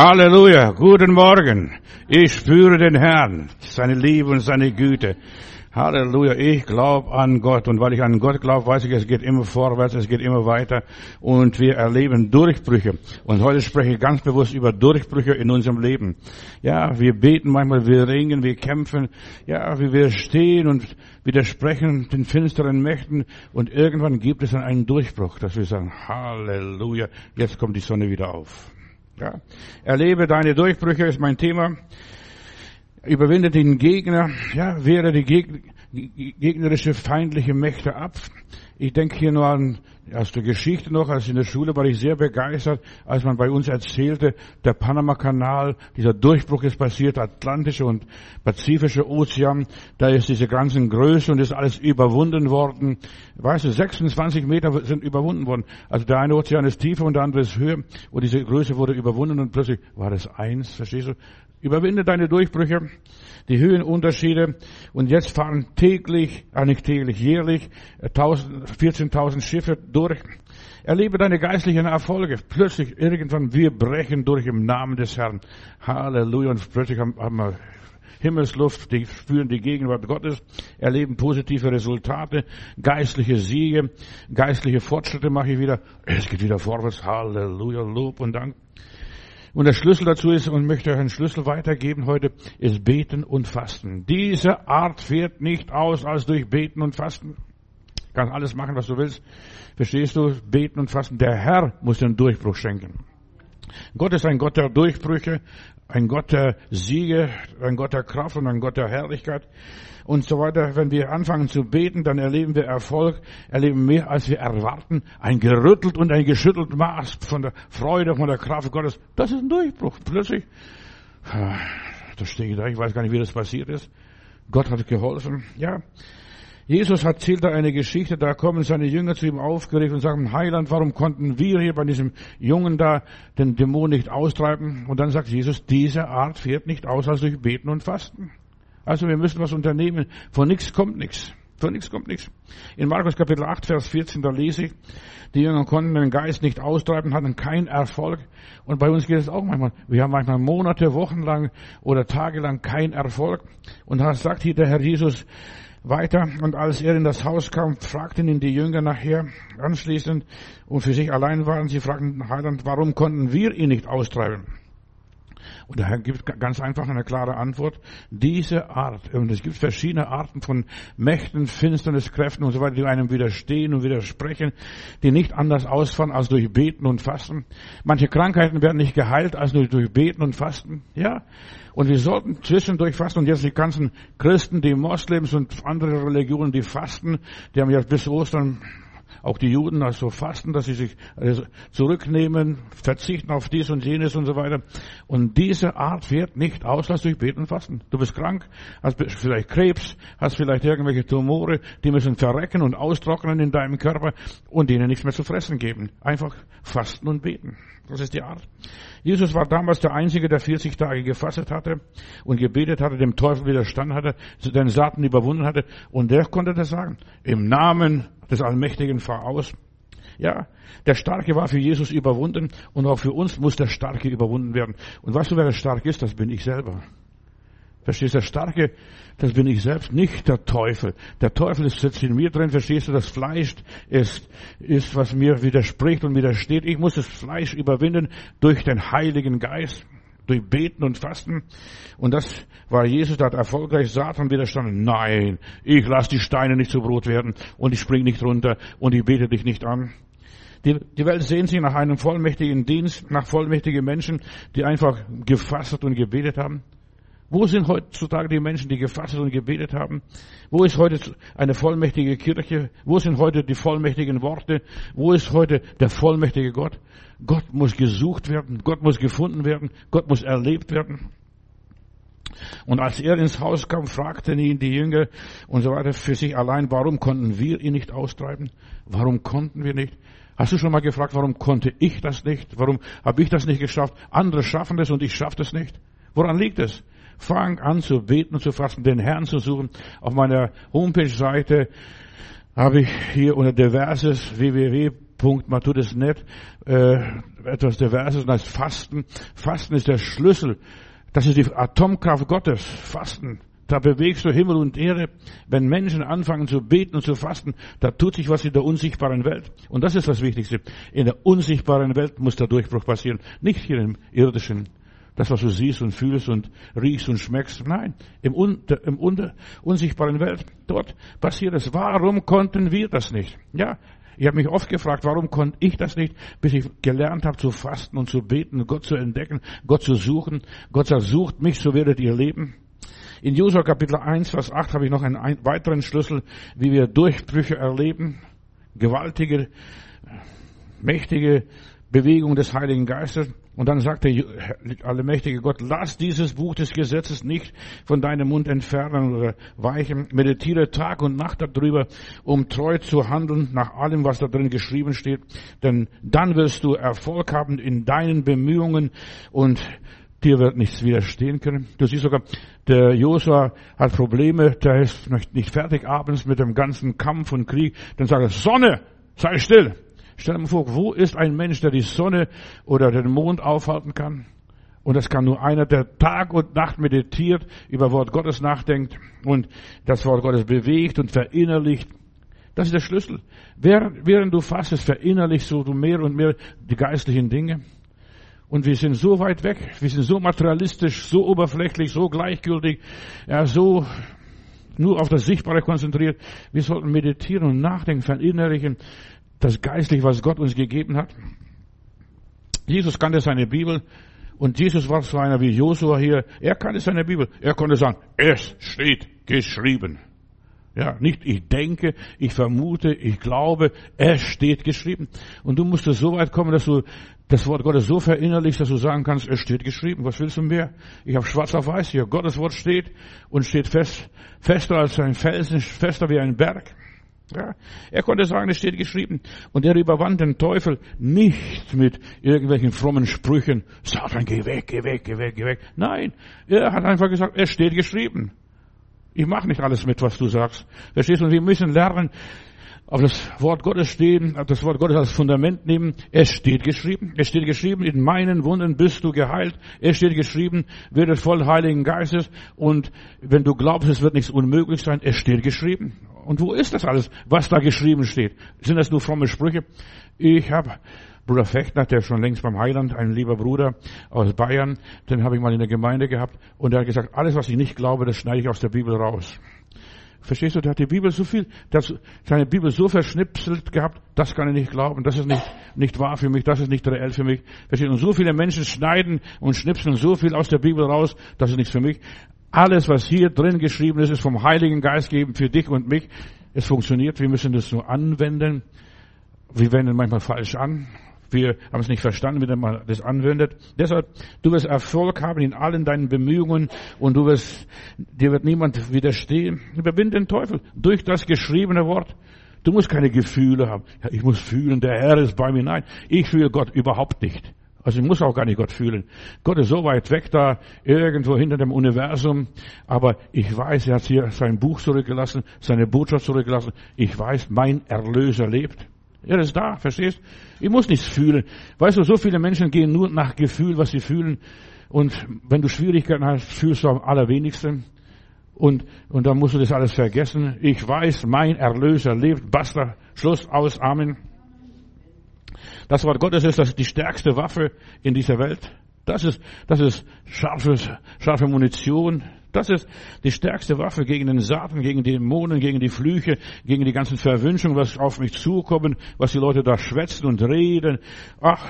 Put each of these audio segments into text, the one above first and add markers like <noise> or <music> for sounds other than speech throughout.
Halleluja, guten Morgen. Ich spüre den Herrn, seine Liebe und seine Güte. Halleluja, ich glaube an Gott und weil ich an Gott glaube, weiß ich, es geht immer vorwärts, es geht immer weiter und wir erleben Durchbrüche. Und heute spreche ich ganz bewusst über Durchbrüche in unserem Leben. Ja, wir beten manchmal, wir ringen, wir kämpfen, ja, wie wir stehen und widersprechen den finsteren Mächten und irgendwann gibt es dann einen Durchbruch, dass wir sagen, Halleluja, jetzt kommt die Sonne wieder auf. Ja, erlebe deine Durchbrüche ist mein Thema. Überwinde den Gegner, ja, wehre die gegnerische feindliche Mächte ab. Ich denke hier nur an, aus der Geschichte noch, als in der Schule war ich sehr begeistert, als man bei uns erzählte, der Panama-Kanal, dieser Durchbruch ist passiert, Atlantische und Pazifische Ozean, da ist diese ganzen Größe und ist alles überwunden worden. Weißt du, 26 Meter sind überwunden worden. Also der eine Ozean ist tiefer und der andere ist höher und diese Größe wurde überwunden und plötzlich war das eins, verstehst du? Überwinde deine Durchbrüche, die Höhenunterschiede. Und jetzt fahren täglich, äh nicht täglich, jährlich 14.000 Schiffe durch. Erlebe deine geistlichen Erfolge. Plötzlich, irgendwann, wir brechen durch im Namen des Herrn. Halleluja. Und plötzlich haben, haben wir Himmelsluft, die spüren die Gegenwart Gottes, erleben positive Resultate, geistliche Siege, geistliche Fortschritte mache ich wieder. Es geht wieder vorwärts. Halleluja, Lob und Dank. Und der Schlüssel dazu ist, und möchte euch einen Schlüssel weitergeben heute, ist Beten und Fasten. Diese Art fährt nicht aus als durch Beten und Fasten. Du kannst alles machen, was du willst. Verstehst du? Beten und Fasten. Der Herr muss den Durchbruch schenken. Gott ist ein Gott der Durchbrüche, ein Gott der Siege, ein Gott der Kraft und ein Gott der Herrlichkeit und so weiter. Wenn wir anfangen zu beten, dann erleben wir Erfolg, erleben mehr, als wir erwarten. Ein gerüttelt und ein geschüttelt Maß von der Freude, von der Kraft Gottes. Das ist ein Durchbruch. Plötzlich, da stehe ich da, ich weiß gar nicht, wie das passiert ist. Gott hat geholfen. Ja. Jesus erzählt da eine Geschichte, da kommen seine Jünger zu ihm aufgeregt und sagen, Heiland, warum konnten wir hier bei diesem Jungen da den Dämon nicht austreiben? Und dann sagt Jesus, diese Art fährt nicht aus als durch Beten und Fasten. Also wir müssen was unternehmen. Von nichts kommt nichts. Von nichts kommt nichts. In Markus Kapitel 8, Vers 14, da lese ich, die Jünger konnten den Geist nicht austreiben, hatten keinen Erfolg. Und bei uns geht es auch manchmal. Wir haben manchmal Monate, Wochen lang oder Tage lang keinen Erfolg. Und da sagt hier der Herr Jesus weiter. Und als er in das Haus kam, fragten ihn die Jünger nachher anschließend und für sich allein waren. Sie fragten Heiland, warum konnten wir ihn nicht austreiben? Und der Herr gibt ganz einfach eine klare Antwort. Diese Art, und es gibt verschiedene Arten von Mächten, Finsterniskräften und so weiter, die einem widerstehen und widersprechen, die nicht anders ausfallen als durch Beten und Fasten. Manche Krankheiten werden nicht geheilt als nur durch Beten und Fasten. Ja. Und wir sollten zwischendurch fasten. Und jetzt die ganzen Christen, die Moslems und andere Religionen, die fasten, die haben ja bis Ostern auch die Juden also fasten, dass sie sich also zurücknehmen, verzichten auf dies und jenes und so weiter. Und diese Art wird nicht aus, lass durch Beten und Fasten. Du bist krank, hast vielleicht Krebs, hast vielleicht irgendwelche Tumore, die müssen verrecken und austrocknen in deinem Körper und denen nichts mehr zu fressen geben. Einfach fasten und beten. Das ist die Art. Jesus war damals der Einzige, der 40 Tage gefastet hatte und gebetet hatte, dem Teufel widerstanden hatte, den Satan überwunden hatte. Und der konnte das sagen. Im Namen des Allmächtigen fahr aus. Ja, der Starke war für Jesus überwunden und auch für uns muss der Starke überwunden werden. Und weißt du, wer der Starke ist? Das bin ich selber. Verstehst du, der Starke, das bin ich selbst, nicht der Teufel. Der Teufel sitzt in mir drin, verstehst du, das Fleisch ist, ist, was mir widerspricht und widersteht. Ich muss das Fleisch überwinden durch den Heiligen Geist, durch Beten und Fasten. Und das war Jesus, der hat erfolgreich Satan widerstanden. Nein, ich lasse die Steine nicht zu Brot werden und ich spring nicht runter und ich bete dich nicht an. Die, die Welt sehnt sich nach einem vollmächtigen Dienst, nach vollmächtigen Menschen, die einfach gefastet und gebetet haben. Wo sind heutzutage die Menschen, die gefastet und gebetet haben? Wo ist heute eine vollmächtige Kirche? Wo sind heute die vollmächtigen Worte? Wo ist heute der vollmächtige Gott? Gott muss gesucht werden, Gott muss gefunden werden, Gott muss erlebt werden. Und als er ins Haus kam, fragten ihn die Jünger und so weiter für sich allein, warum konnten wir ihn nicht austreiben? Warum konnten wir nicht? Hast du schon mal gefragt, warum konnte ich das nicht? Warum habe ich das nicht geschafft? Andere schaffen das und ich schaffe das nicht. Woran liegt es? Fang an zu beten und zu fasten, den Herrn zu suchen. Auf meiner Homepage-Seite habe ich hier unter Diverses www Punkt. Man tut es nicht äh, etwas Diverses, das heißt Fasten. Fasten ist der Schlüssel. Das ist die Atomkraft Gottes. Fasten. Da bewegst du Himmel und Erde. Wenn Menschen anfangen zu beten und zu fasten, da tut sich was in der unsichtbaren Welt. Und das ist das Wichtigste. In der unsichtbaren Welt muss der Durchbruch passieren. Nicht hier im irdischen. Das, was du siehst und fühlst und riechst und schmeckst. Nein, im, un, im unter, unsichtbaren Welt. Dort passiert es. Warum konnten wir das nicht? Ja, ich habe mich oft gefragt, warum konnte ich das nicht, bis ich gelernt habe zu fasten und zu beten, Gott zu entdecken, Gott zu suchen. Gott sagt, sucht mich, so werdet ihr leben. In Josua Kapitel 1, Vers 8 habe ich noch einen weiteren Schlüssel, wie wir Durchbrüche erleben. Gewaltige, mächtige Bewegung des Heiligen Geistes. Und dann sagt der allmächtige Gott, lass dieses Buch des Gesetzes nicht von deinem Mund entfernen oder weichen. Meditiere Tag und Nacht darüber, um treu zu handeln nach allem, was da drin geschrieben steht. Denn dann wirst du Erfolg haben in deinen Bemühungen und dir wird nichts widerstehen können. Du siehst sogar, der Josua hat Probleme, der ist nicht fertig abends mit dem ganzen Kampf und Krieg. Dann sagt er, Sonne, sei still. Stell dir mal vor, wo ist ein Mensch, der die Sonne oder den Mond aufhalten kann? Und das kann nur einer, der Tag und Nacht meditiert, über Wort Gottes nachdenkt und das Wort Gottes bewegt und verinnerlicht. Das ist der Schlüssel. Während du fastest, verinnerlichst du mehr und mehr die geistlichen Dinge. Und wir sind so weit weg, wir sind so materialistisch, so oberflächlich, so gleichgültig, ja, so nur auf das Sichtbare konzentriert. Wir sollten meditieren und nachdenken, verinnerlichen, das Geistliche, was Gott uns gegeben hat. Jesus kannte seine Bibel und Jesus war so einer wie Josua hier. Er kannte seine Bibel. Er konnte sagen, es steht geschrieben. Ja, nicht ich denke, ich vermute, ich glaube, es steht geschrieben. Und du musst so weit kommen, dass du das Wort Gottes so verinnerlichst, dass du sagen kannst, es steht geschrieben. Was willst du mehr? Ich habe schwarz auf weiß hier. Gottes Wort steht und steht fest, fester als ein Felsen, fester wie ein Berg. Ja, er konnte sagen, es steht geschrieben. Und er überwand den Teufel nicht mit irgendwelchen frommen Sprüchen. Satan, geh weg, geh weg, geh weg, geh weg. Nein, er hat einfach gesagt, es steht geschrieben. Ich mache nicht alles mit, was du sagst. Verstehst du? Wir müssen lernen, auf das Wort Gottes stehen, auf das Wort Gottes als Fundament nehmen. Es steht geschrieben. Es steht geschrieben, in meinen Wunden bist du geheilt. Es steht geschrieben, werdet voll Heiligen Geistes. Und wenn du glaubst, es wird nichts unmöglich sein, es steht geschrieben. Und wo ist das alles, was da geschrieben steht? Sind das nur fromme Sprüche? Ich habe Bruder Fechtner, der schon längst beim Heiland, ein lieber Bruder aus Bayern, den habe ich mal in der Gemeinde gehabt und der hat gesagt, alles was ich nicht glaube, das schneide ich aus der Bibel raus. Verstehst du, der hat die Bibel so viel, der hat seine Bibel so verschnipselt gehabt, das kann ich nicht glauben, das ist nicht, nicht wahr für mich, das ist nicht reell für mich. Verstehst du, und so viele Menschen schneiden und schnipseln so viel aus der Bibel raus, das ist nichts für mich. Alles, was hier drin geschrieben ist, ist vom Heiligen Geist gegeben für dich und mich. Es funktioniert, wir müssen das nur anwenden. Wir wenden manchmal falsch an. Wir haben es nicht verstanden, wie man das anwendet. Deshalb, du wirst Erfolg haben in allen deinen Bemühungen und du wirst, dir wird niemand widerstehen. Überwind den Teufel durch das geschriebene Wort. Du musst keine Gefühle haben. Ja, ich muss fühlen, der Herr ist bei mir. Nein, ich fühle Gott überhaupt nicht. Also ich muss auch gar nicht Gott fühlen. Gott ist so weit weg da, irgendwo hinter dem Universum. Aber ich weiß, er hat hier sein Buch zurückgelassen, seine Botschaft zurückgelassen. Ich weiß, mein Erlöser lebt. Er ist da, verstehst? Ich muss nichts fühlen. Weißt du, so viele Menschen gehen nur nach Gefühl, was sie fühlen. Und wenn du Schwierigkeiten hast, fühlst du am allerwenigsten. Und, und dann musst du das alles vergessen. Ich weiß, mein Erlöser lebt. Basta. Schluss, aus, Amen. Das Wort Gottes ist das die stärkste Waffe in dieser Welt. Das ist, das ist scharfes, scharfe Munition. Das ist die stärkste Waffe gegen den Satan, gegen die Dämonen, gegen die Flüche, gegen die ganzen Verwünschungen, was auf mich zukommen, was die Leute da schwätzen und reden. Ach,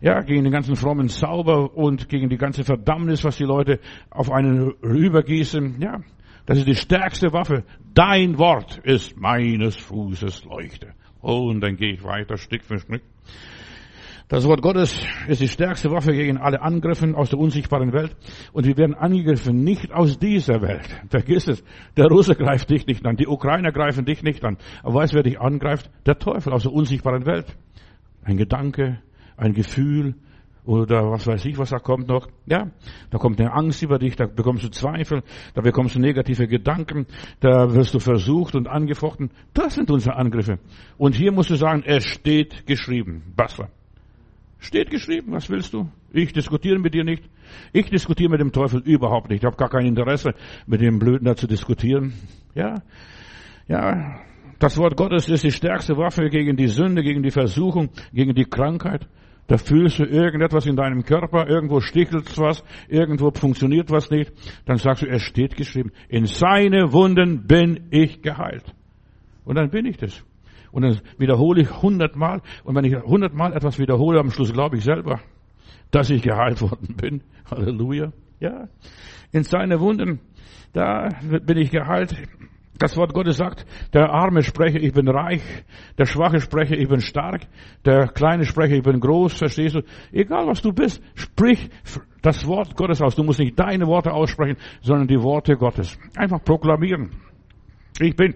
ja, gegen den ganzen frommen Zauber und gegen die ganze Verdammnis, was die Leute auf einen rübergießen. Ja, das ist die stärkste Waffe. Dein Wort ist meines Fußes Leuchte. Und dann gehe ich weiter, Stück für Stück. Das Wort Gottes ist die stärkste Waffe gegen alle Angriffe aus der unsichtbaren Welt. Und wir werden angegriffen nicht aus dieser Welt. Vergiss es. Der Russe greift dich nicht an. Die Ukrainer greifen dich nicht an. Aber weißt du, wer dich angreift? Der Teufel aus der unsichtbaren Welt. Ein Gedanke, ein Gefühl, oder was weiß ich, was da kommt noch. Ja, da kommt eine Angst über dich, da bekommst du Zweifel, da bekommst du negative Gedanken, da wirst du versucht und angefochten. Das sind unsere Angriffe. Und hier musst du sagen, es steht geschrieben. Basra. Steht geschrieben, was willst du? Ich diskutiere mit dir nicht. Ich diskutiere mit dem Teufel überhaupt nicht. Ich habe gar kein Interesse, mit dem Blöden da zu diskutieren. Ja, ja, das Wort Gottes ist die stärkste Waffe gegen die Sünde, gegen die Versuchung, gegen die Krankheit. Da fühlst du irgendetwas in deinem Körper, irgendwo stichelt was, irgendwo funktioniert was nicht. Dann sagst du, es steht geschrieben, in seine Wunden bin ich geheilt. Und dann bin ich das. Und dann wiederhole ich hundertmal. Und wenn ich hundertmal etwas wiederhole, am Schluss glaube ich selber, dass ich geheilt worden bin. Halleluja. Ja. In seine Wunden, da bin ich geheilt. Das Wort Gottes sagt, der Arme spreche, ich bin reich, der Schwache spreche, ich bin stark, der Kleine spreche, ich bin groß, verstehst du? Egal was du bist, sprich das Wort Gottes aus. Du musst nicht deine Worte aussprechen, sondern die Worte Gottes. Einfach proklamieren. Ich bin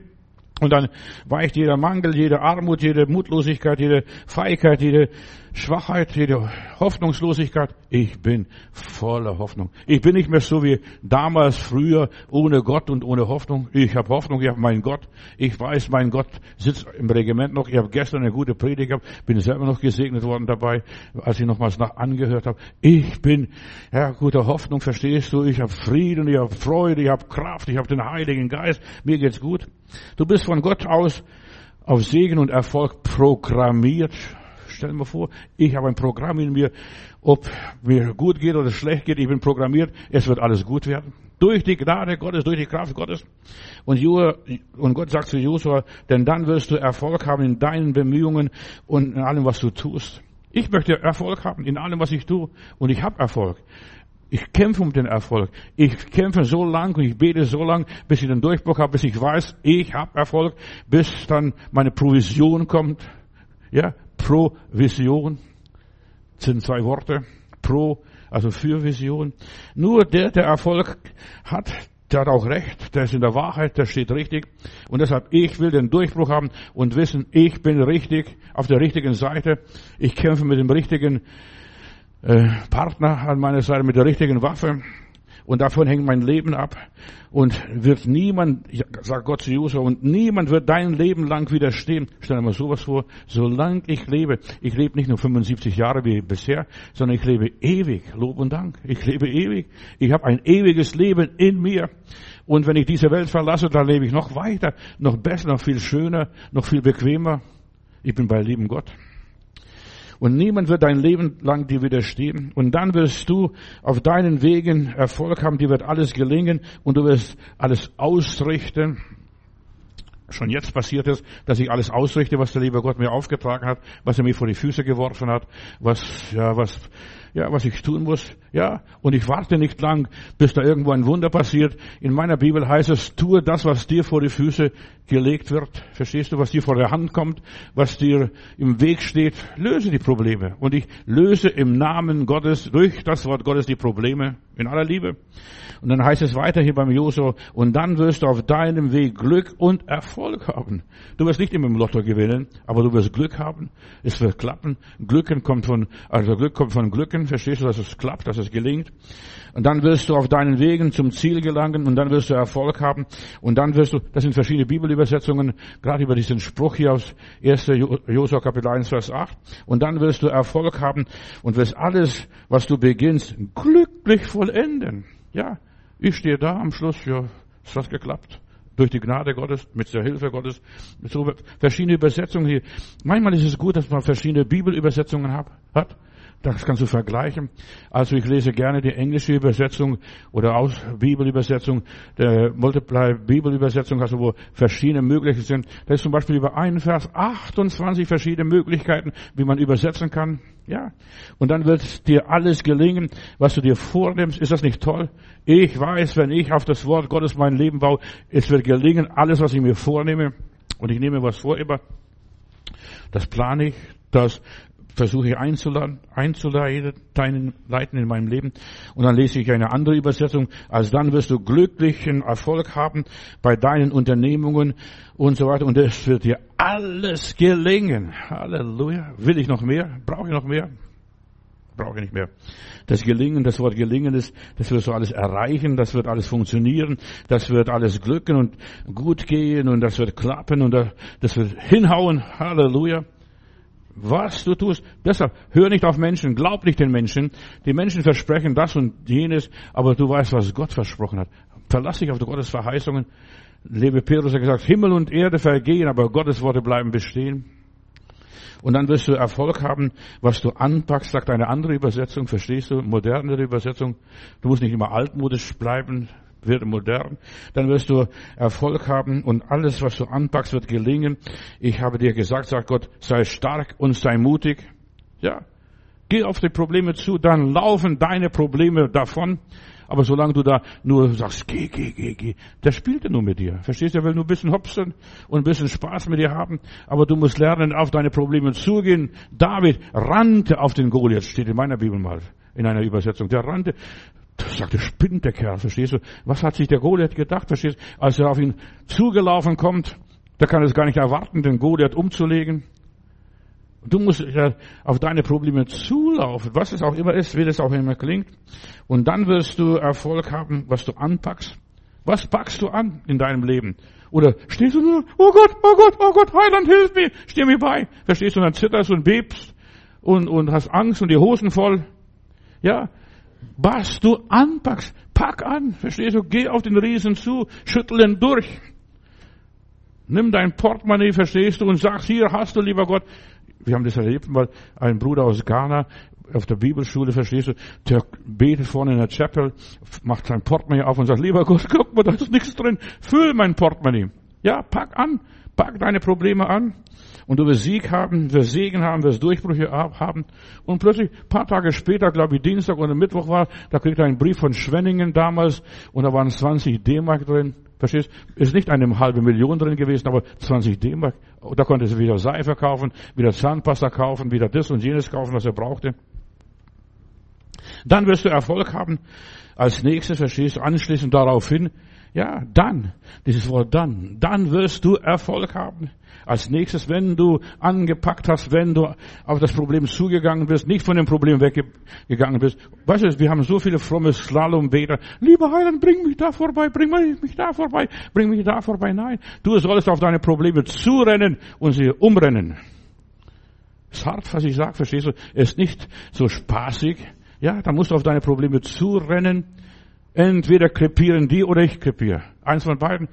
und dann weicht jeder Mangel, jede Armut, jede Mutlosigkeit, jede Feigheit, jede Schwachheit, jede Hoffnungslosigkeit. Ich bin voller Hoffnung. Ich bin nicht mehr so wie damals früher, ohne Gott und ohne Hoffnung. Ich habe Hoffnung, ich habe meinen Gott. Ich weiß, mein Gott sitzt im Regiment noch. Ich habe gestern eine gute Predigt gehabt, bin selber noch gesegnet worden dabei, als ich nochmals nach angehört habe. Ich bin, ja, guter Hoffnung, verstehst du? Ich habe Frieden, ich habe Freude, ich habe Kraft, ich habe den Heiligen Geist. Mir geht's gut. Du bist von Gott aus auf Segen und Erfolg programmiert. Stell dir mal vor, ich habe ein Programm in mir, ob mir gut geht oder schlecht geht, ich bin programmiert, es wird alles gut werden. Durch die Gnade Gottes, durch die Kraft Gottes. Und, und Gott sagt zu Josua, denn dann wirst du Erfolg haben in deinen Bemühungen und in allem, was du tust. Ich möchte Erfolg haben in allem, was ich tue. Und ich habe Erfolg. Ich kämpfe um den Erfolg. Ich kämpfe so lang und ich bete so lang, bis ich den Durchbruch habe, bis ich weiß, ich habe Erfolg, bis dann meine Provision kommt. Ja, Provision sind zwei Worte. Pro, also für Vision. Nur der, der Erfolg hat, der hat auch recht, der ist in der Wahrheit, der steht richtig. Und deshalb, ich will den Durchbruch haben und wissen, ich bin richtig, auf der richtigen Seite. Ich kämpfe mit dem richtigen äh, Partner an meiner Seite mit der richtigen Waffe. Und davon hängt mein Leben ab. Und wird niemand, sagt Gott zu Josua, und niemand wird dein Leben lang widerstehen. Stell dir mal sowas vor. Solange ich lebe, ich lebe nicht nur 75 Jahre wie bisher, sondern ich lebe ewig. Lob und Dank. Ich lebe ewig. Ich habe ein ewiges Leben in mir. Und wenn ich diese Welt verlasse, dann lebe ich noch weiter, noch besser, noch viel schöner, noch viel bequemer. Ich bin bei lieben Gott. Und niemand wird dein Leben lang dir widerstehen. Und dann wirst du auf deinen Wegen Erfolg haben, dir wird alles gelingen und du wirst alles ausrichten. Schon jetzt passiert es, dass ich alles ausrichte, was der liebe Gott mir aufgetragen hat, was er mir vor die Füße geworfen hat, was, ja, was, ja, was ich tun muss. Ja, und ich warte nicht lang, bis da irgendwo ein Wunder passiert. In meiner Bibel heißt es, tue das, was dir vor die Füße gelegt wird. Verstehst du, was dir vor der Hand kommt, was dir im Weg steht? Löse die Probleme. Und ich löse im Namen Gottes, durch das Wort Gottes die Probleme in aller Liebe. Und dann heißt es weiter hier beim Josua, und dann wirst du auf deinem Weg Glück und Erfolg haben. Du wirst nicht immer im Lotto gewinnen, aber du wirst Glück haben. Es wird klappen. Glücken kommt von, also Glück kommt von Glücken. Verstehst du, dass es klappt, dass es gelingt? Und dann wirst du auf deinen Wegen zum Ziel gelangen und dann wirst du Erfolg haben. Und dann wirst du, das sind verschiedene Bibelübersetzungen, gerade über diesen Spruch hier aus 1. Josua Kapitel 1, Vers 8. Und dann wirst du Erfolg haben und wirst alles, was du beginnst, glücklich vollenden. Ja, ich stehe da am Schluss, ja, es hat geklappt. Durch die Gnade Gottes, mit der Hilfe Gottes, so verschiedene Übersetzungen hier. Manchmal ist es gut, dass man verschiedene Bibelübersetzungen hat. Das kannst du vergleichen. Also ich lese gerne die englische Übersetzung oder aus Bibelübersetzung, der Multiply Bibelübersetzung, also wo verschiedene Möglichkeiten sind. Da ist zum Beispiel über einen Vers 28 verschiedene Möglichkeiten, wie man übersetzen kann. Ja. Und dann wird dir alles gelingen, was du dir vornimmst. Ist das nicht toll? Ich weiß, wenn ich auf das Wort Gottes mein Leben baue, es wird gelingen, alles, was ich mir vornehme. Und ich nehme was vor immer. Das plane ich, das versuche ich einzuleiten, einzuleiten leiten in meinem Leben. Und dann lese ich eine andere Übersetzung. Als dann wirst du glücklichen Erfolg haben bei deinen Unternehmungen und so weiter. Und es wird dir alles gelingen. Halleluja. Will ich noch mehr? Brauche ich noch mehr? brauche ich nicht mehr. Das Gelingen, das Wort Gelingen ist, das wird so alles erreichen, das wird alles funktionieren, das wird alles glücken und gut gehen und das wird klappen und das wird hinhauen. Halleluja. Was du tust. Deshalb, hör nicht auf Menschen, glaub nicht den Menschen. Die Menschen versprechen das und jenes, aber du weißt, was Gott versprochen hat. Verlass dich auf Gottes Verheißungen. Lebe Petrus hat gesagt, Himmel und Erde vergehen, aber Gottes Worte bleiben bestehen. Und dann wirst du Erfolg haben, was du anpackst, sagt eine andere Übersetzung, verstehst du? Modernere Übersetzung. Du musst nicht immer altmodisch bleiben, wird modern. Dann wirst du Erfolg haben und alles, was du anpackst, wird gelingen. Ich habe dir gesagt, sagt Gott, sei stark und sei mutig. Ja. Geh auf die Probleme zu, dann laufen deine Probleme davon. Aber solange du da nur sagst, geh, geh, geh, geh, der spielt ja nur mit dir. Verstehst du? Er will nur ein bisschen hopsen und ein bisschen Spaß mit dir haben. Aber du musst lernen, auf deine Probleme zugehen. David rannte auf den Goliath, steht in meiner Bibel mal, in einer Übersetzung. Der rannte, das sagte, spinnt der Kerl, verstehst du? Was hat sich der Goliath gedacht, verstehst du? Als er auf ihn zugelaufen kommt, da kann es gar nicht erwarten, den Goliath umzulegen. Du musst ja auf deine Probleme zulaufen, was es auch immer ist, wie das auch immer klingt. Und dann wirst du Erfolg haben, was du anpackst. Was packst du an in deinem Leben? Oder stehst du nur, oh Gott, oh Gott, oh Gott, Heiland, hilf mir, steh mir bei. Verstehst du, und dann zitterst und bebst und, und hast Angst und die Hosen voll. Ja, was du anpackst, pack an. Verstehst du, geh auf den Riesen zu, schüttel ihn durch. Nimm dein Portemonnaie, verstehst du, und sag, hier hast du, lieber Gott, wir haben das erlebt mal, ein Bruder aus Ghana auf der Bibelschule, verstehst du, der betet vorne in der Chapel, macht sein Portemonnaie auf und sagt, lieber Gott, guck mal, da ist nichts drin, füll mein Portemonnaie. Ja, pack an, pack deine Probleme an. Und du wirst Sieg haben, wirst Segen haben, wirst Durchbrüche haben. Und plötzlich, paar Tage später, glaube ich, Dienstag oder Mittwoch war, da kriegt er einen Brief von Schwenningen damals und da waren 20 D-Mark drin. Verstehst? Ist nicht eine halbe Million drin gewesen, aber 20 D-Mark. Da konnte er wieder Seife kaufen, wieder Zahnpasta kaufen, wieder das und jenes kaufen, was er brauchte. Dann wirst du Erfolg haben. Als nächstes, verstehst du, anschließend daraufhin, ja, dann, dieses Wort dann, dann wirst du Erfolg haben. Als nächstes, wenn du angepackt hast, wenn du auf das Problem zugegangen bist, nicht von dem Problem weggegangen bist. Weißt du, wir haben so viele fromme Slalombeter. Lieber Heiland, bring mich da vorbei, bring mich da vorbei, bring mich da vorbei. Nein, du sollst auf deine Probleme zurennen und sie umrennen. Ist hart, was ich sage, verstehst du? Ist nicht so spaßig. Ja, da musst du auf deine Probleme zurennen Entweder krepieren die oder ich krepiere. Eins von beiden.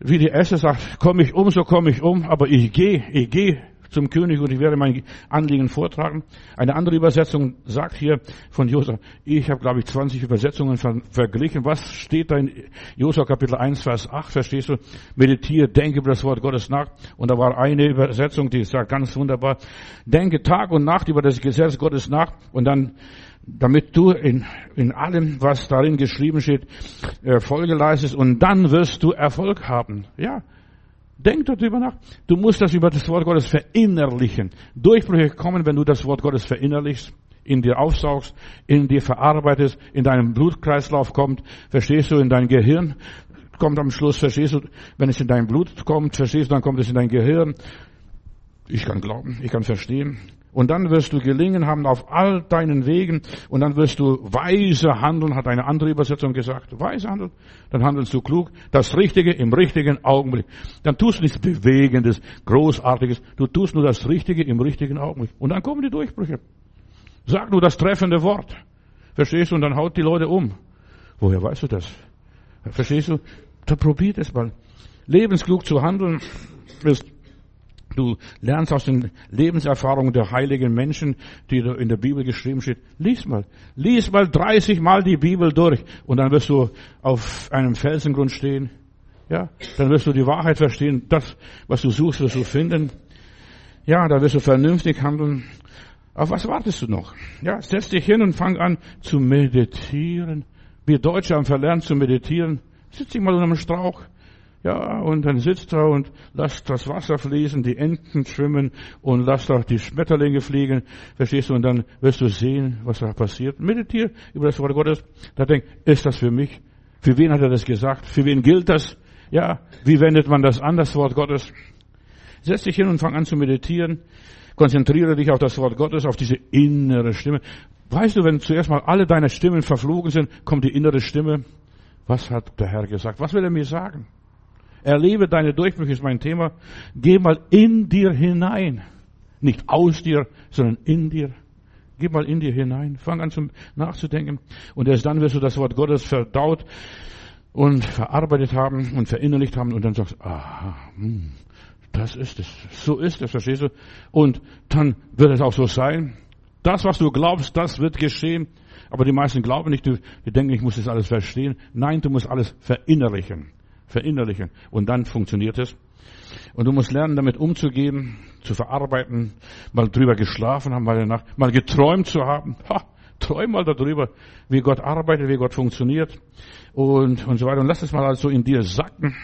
Wie die Esther sagt, komme ich um, so komme ich um, aber ich gehe, ich gehe zum König und ich werde mein Anliegen vortragen. Eine andere Übersetzung sagt hier von Josua, ich habe glaube ich 20 Übersetzungen ver verglichen. Was steht da in Josua Kapitel 1, Vers 8? Verstehst du? Meditiere, denke über das Wort Gottes nach. Und da war eine Übersetzung, die sagt ganz wunderbar, denke Tag und Nacht über das Gesetz Gottes nach und dann damit du in, in allem, was darin geschrieben steht, Erfolge leistest und dann wirst du Erfolg haben. Ja. Denk darüber nach. Du musst das über das Wort Gottes verinnerlichen. Durchbrüche kommen, wenn du das Wort Gottes verinnerlichst, in dir aufsaugst, in dir verarbeitest, in deinem Blutkreislauf kommt, verstehst du, in dein Gehirn kommt am Schluss, verstehst du, wenn es in dein Blut kommt, verstehst du, dann kommt es in dein Gehirn. Ich kann glauben, ich kann verstehen. Und dann wirst du gelingen haben auf all deinen Wegen. Und dann wirst du weise handeln, hat eine andere Übersetzung gesagt. Weise handeln. Dann handelst du klug. Das Richtige im richtigen Augenblick. Dann tust du nichts Bewegendes, Großartiges. Du tust nur das Richtige im richtigen Augenblick. Und dann kommen die Durchbrüche. Sag nur das treffende Wort. Verstehst du? Und dann haut die Leute um. Woher weißt du das? Verstehst du? Da probiert es mal. Lebensklug zu handeln ist Du lernst aus den Lebenserfahrungen der heiligen Menschen, die in der Bibel geschrieben steht. Lies mal. Lies mal 30 Mal die Bibel durch und dann wirst du auf einem Felsengrund stehen. Ja, dann wirst du die Wahrheit verstehen. Das, was du suchst, wirst du finden. Ja, da wirst du vernünftig handeln. Auf was wartest du noch? Ja, setz dich hin und fang an zu meditieren. Wir Deutsche haben verlernt zu meditieren. Sitz dich mal unter einem Strauch. Ja, und dann sitzt er und lasst das Wasser fließen, die Enten schwimmen und lasst auch die Schmetterlinge fliegen. Verstehst du? Und dann wirst du sehen, was da passiert. Meditier über das Wort Gottes. Da denk, ist das für mich? Für wen hat er das gesagt? Für wen gilt das? Ja, wie wendet man das an, das Wort Gottes? Setz dich hin und fang an zu meditieren. Konzentriere dich auf das Wort Gottes, auf diese innere Stimme. Weißt du, wenn zuerst mal alle deine Stimmen verflogen sind, kommt die innere Stimme. Was hat der Herr gesagt? Was will er mir sagen? Erlebe deine Durchbrüche ist mein Thema. Geh mal in dir hinein. Nicht aus dir, sondern in dir. Geh mal in dir hinein. Fang an zum nachzudenken. Und erst dann wirst du das Wort Gottes verdaut und verarbeitet haben und verinnerlicht haben und dann sagst, aha, hm, das ist es. So ist es, verstehst du? Und dann wird es auch so sein. Das, was du glaubst, das wird geschehen. Aber die meisten glauben nicht, die denken, ich muss das alles verstehen. Nein, du musst alles verinnerlichen. Verinnerlichen. Und dann funktioniert es. Und du musst lernen, damit umzugehen, zu verarbeiten, mal drüber geschlafen haben, mal danach, mal geträumt zu haben. Ha, träum mal darüber, wie Gott arbeitet, wie Gott funktioniert und, und so weiter. Und lass es mal also in dir sacken.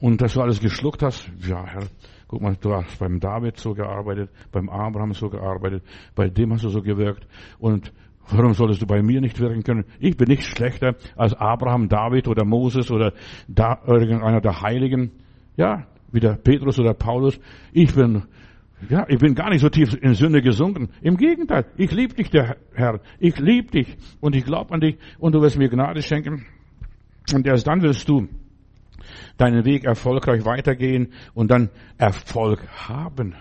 Und dass du alles geschluckt hast, ja, Herr, guck mal, du hast beim David so gearbeitet, beim Abraham so gearbeitet, bei dem hast du so gewirkt. Und Warum solltest du bei mir nicht wirken können? Ich bin nicht schlechter als Abraham, David oder Moses oder da, irgendeiner der Heiligen. Ja, wie der Petrus oder Paulus. Ich bin, ja, ich bin gar nicht so tief in Sünde gesunken. Im Gegenteil, ich liebe dich, der Herr. Ich liebe dich und ich glaube an dich und du wirst mir Gnade schenken. Und erst dann wirst du deinen Weg erfolgreich weitergehen und dann Erfolg haben.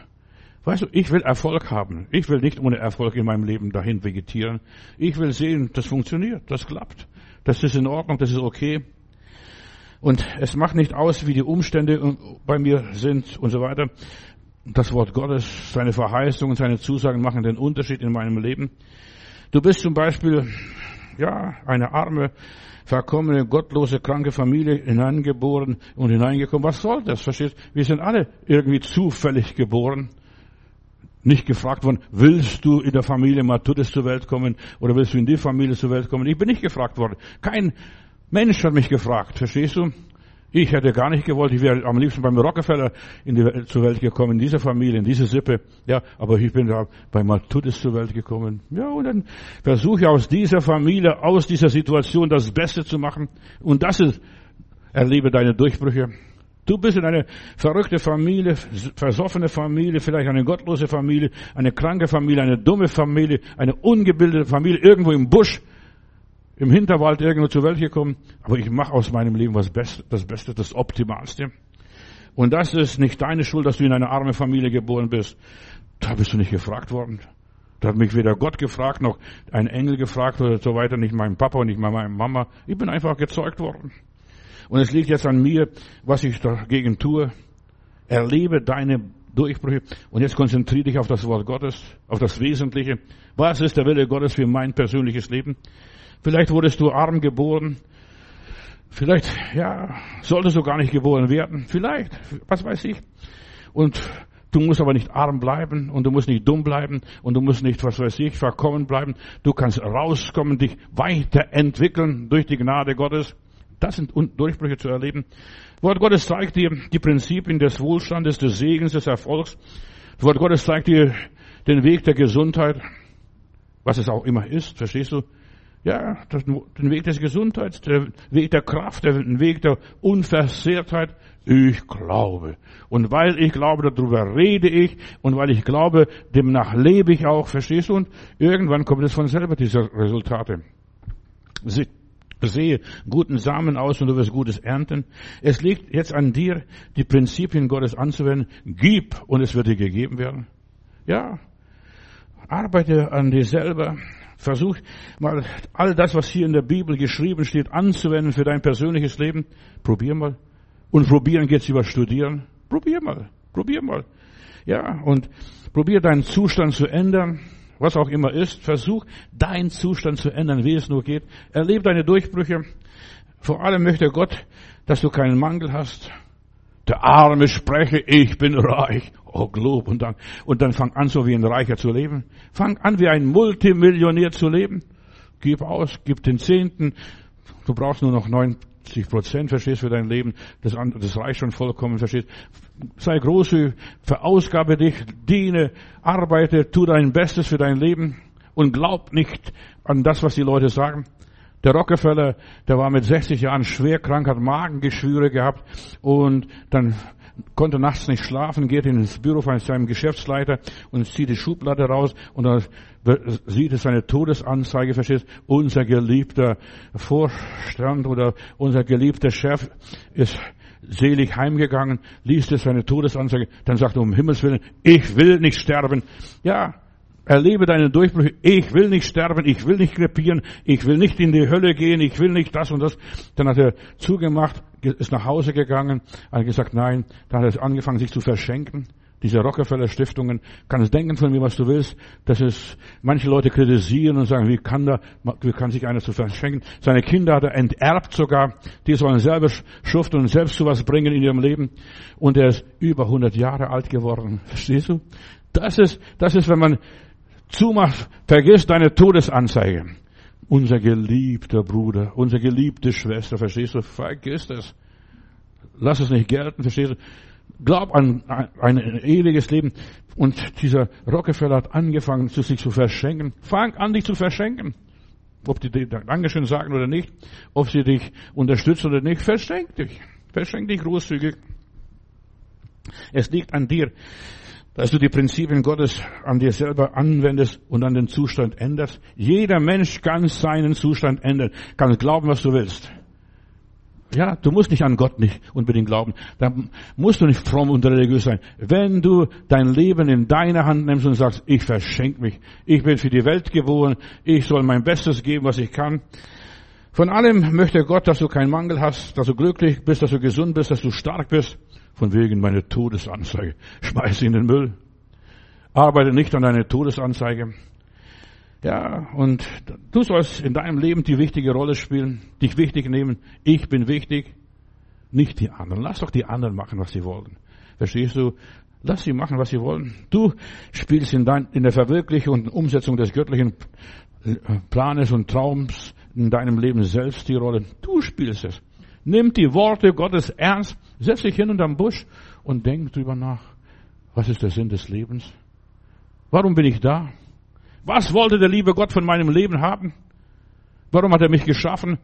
Weißt du, ich will Erfolg haben. Ich will nicht ohne Erfolg in meinem Leben dahin vegetieren. Ich will sehen, das funktioniert, das klappt. Das ist in Ordnung, das ist okay. Und es macht nicht aus, wie die Umstände bei mir sind und so weiter. Das Wort Gottes, seine Verheißungen, seine Zusagen machen den Unterschied in meinem Leben. Du bist zum Beispiel, ja, eine arme, verkommene, gottlose, kranke Familie hineingeboren und hineingekommen. Was soll das? Verstehst? Wir sind alle irgendwie zufällig geboren nicht gefragt worden, willst du in der Familie Matthäus zur Welt kommen oder willst du in die Familie zur Welt kommen? Ich bin nicht gefragt worden. Kein Mensch hat mich gefragt, verstehst du? Ich hätte gar nicht gewollt, ich wäre am liebsten beim Rockefeller in die Welt, zur Welt gekommen, in dieser Familie, in dieser Sippe. Ja, aber ich bin da bei Matthäus zur Welt gekommen. Ja, und dann versuche ich aus dieser Familie, aus dieser Situation das Beste zu machen. Und das ist, erlebe deine Durchbrüche. Du bist in eine verrückte Familie, versoffene Familie, vielleicht eine gottlose Familie, eine kranke Familie, eine dumme Familie, eine ungebildete Familie, irgendwo im Busch, im Hinterwald irgendwo zur Welt gekommen. Aber ich mache aus meinem Leben was Best, das Beste, das Optimalste. Und das ist nicht deine Schuld, dass du in eine arme Familie geboren bist. Da bist du nicht gefragt worden. Da hat mich weder Gott gefragt, noch ein Engel gefragt oder so weiter, nicht mein Papa und nicht meine Mama. Ich bin einfach gezeugt worden. Und es liegt jetzt an mir, was ich dagegen tue. Erlebe deine Durchbrüche. Und jetzt konzentriere dich auf das Wort Gottes, auf das Wesentliche. Was ist der Wille Gottes für mein persönliches Leben? Vielleicht wurdest du arm geboren. Vielleicht, ja, solltest du gar nicht geboren werden. Vielleicht, was weiß ich. Und du musst aber nicht arm bleiben und du musst nicht dumm bleiben und du musst nicht, was weiß ich, verkommen bleiben. Du kannst rauskommen, dich weiterentwickeln durch die Gnade Gottes. Das sind Durchbrüche zu erleben. Wort Gottes zeigt dir die Prinzipien des Wohlstandes, des Segens, des Erfolgs. Wort Gottes zeigt dir den Weg der Gesundheit, was es auch immer ist, verstehst du? Ja, den Weg des Gesundheits, den Weg der Kraft, den Weg der Unversehrtheit. Ich glaube. Und weil ich glaube, darüber rede ich. Und weil ich glaube, demnach lebe ich auch, verstehst du? Und irgendwann kommt es von selber, diese Resultate sehe guten Samen aus und du wirst Gutes ernten. Es liegt jetzt an dir, die Prinzipien Gottes anzuwenden. Gib und es wird dir gegeben werden. Ja, arbeite an dir selber. Versuch mal all das, was hier in der Bibel geschrieben steht, anzuwenden für dein persönliches Leben. Probier mal. Und probieren geht's über studieren. Probier mal. Probier mal. Ja, und probier deinen Zustand zu ändern was auch immer ist, versuch deinen Zustand zu ändern, wie es nur geht. Erlebe deine Durchbrüche. Vor allem möchte Gott, dass du keinen Mangel hast. Der Arme spreche, ich bin reich. Oh, Lob und Dank. Und dann fang an, so wie ein Reicher zu leben. Fang an, wie ein Multimillionär zu leben. Gib aus, gib den Zehnten. Du brauchst nur noch neun 80 Prozent, verstehst, für dein Leben. Das, das reicht schon vollkommen, verstehst. Sei großzügig, verausgabe dich, diene, arbeite, tu dein Bestes für dein Leben und glaub nicht an das, was die Leute sagen. Der Rockefeller, der war mit 60 Jahren schwer krank, hat Magengeschwüre gehabt und dann konnte nachts nicht schlafen, geht ins Büro von seinem Geschäftsleiter und zieht die Schublade raus und da sieht es seine Todesanzeige, verstehst Unser geliebter Vorstand oder unser geliebter Chef ist selig heimgegangen, liest es seine Todesanzeige, dann sagt er um Himmels Willen, ich will nicht sterben. Ja, erlebe deinen Durchbruch, ich will nicht sterben, ich will nicht krepieren, ich will nicht in die Hölle gehen, ich will nicht das und das. Dann hat er zugemacht, ist nach Hause gegangen, hat gesagt, nein, dann hat er angefangen, sich zu verschenken. Diese Rockefeller Stiftungen, kannst denken von mir, was du willst. Das ist, manche Leute kritisieren und sagen, wie kann da, wie kann sich einer zu verschenken? Seine Kinder hat er enterbt sogar. Die sollen selber schuften und selbst zu was bringen in ihrem Leben. Und er ist über 100 Jahre alt geworden. <laughs> Verstehst du? Das ist, das ist, wenn man zumacht, vergiss deine Todesanzeige. Unser geliebter Bruder, unsere geliebte Schwester, verstehst du? Vergiss das. Lass es nicht gelten, verstehst du? Glaub an ein ewiges Leben. Und dieser Rockefeller hat angefangen, sich zu verschenken. Fang an, dich zu verschenken. Ob die dir Dankeschön sagen oder nicht, ob sie dich unterstützen oder nicht, verschenk dich. Verschenk dich großzügig. Es liegt an dir, dass du die Prinzipien Gottes an dir selber anwendest und an den Zustand änderst. Jeder Mensch kann seinen Zustand ändern, kann glauben, was du willst. Ja, du musst nicht an Gott nicht unbedingt glauben. Da musst du nicht fromm und religiös sein. Wenn du dein Leben in deine Hand nimmst und sagst, ich verschenke mich, ich bin für die Welt geboren, ich soll mein Bestes geben, was ich kann. Von allem möchte Gott, dass du keinen Mangel hast, dass du glücklich bist, dass du gesund bist, dass du stark bist. Von wegen meine Todesanzeige. Schmeiß sie in den Müll. Arbeite nicht an deiner Todesanzeige. Ja, und du sollst in deinem Leben die wichtige Rolle spielen, dich wichtig nehmen. Ich bin wichtig, nicht die anderen. Lass doch die anderen machen, was sie wollen. Verstehst du? Lass sie machen, was sie wollen. Du spielst in, dein, in der Verwirklichung und Umsetzung des göttlichen Planes und Traums in deinem Leben selbst die Rolle. Du spielst es. Nimm die Worte Gottes ernst, setz dich hin unterm Busch und denk drüber nach. Was ist der Sinn des Lebens? Warum bin ich da? Was wollte der liebe Gott von meinem Leben haben? Warum hat er mich geschaffen?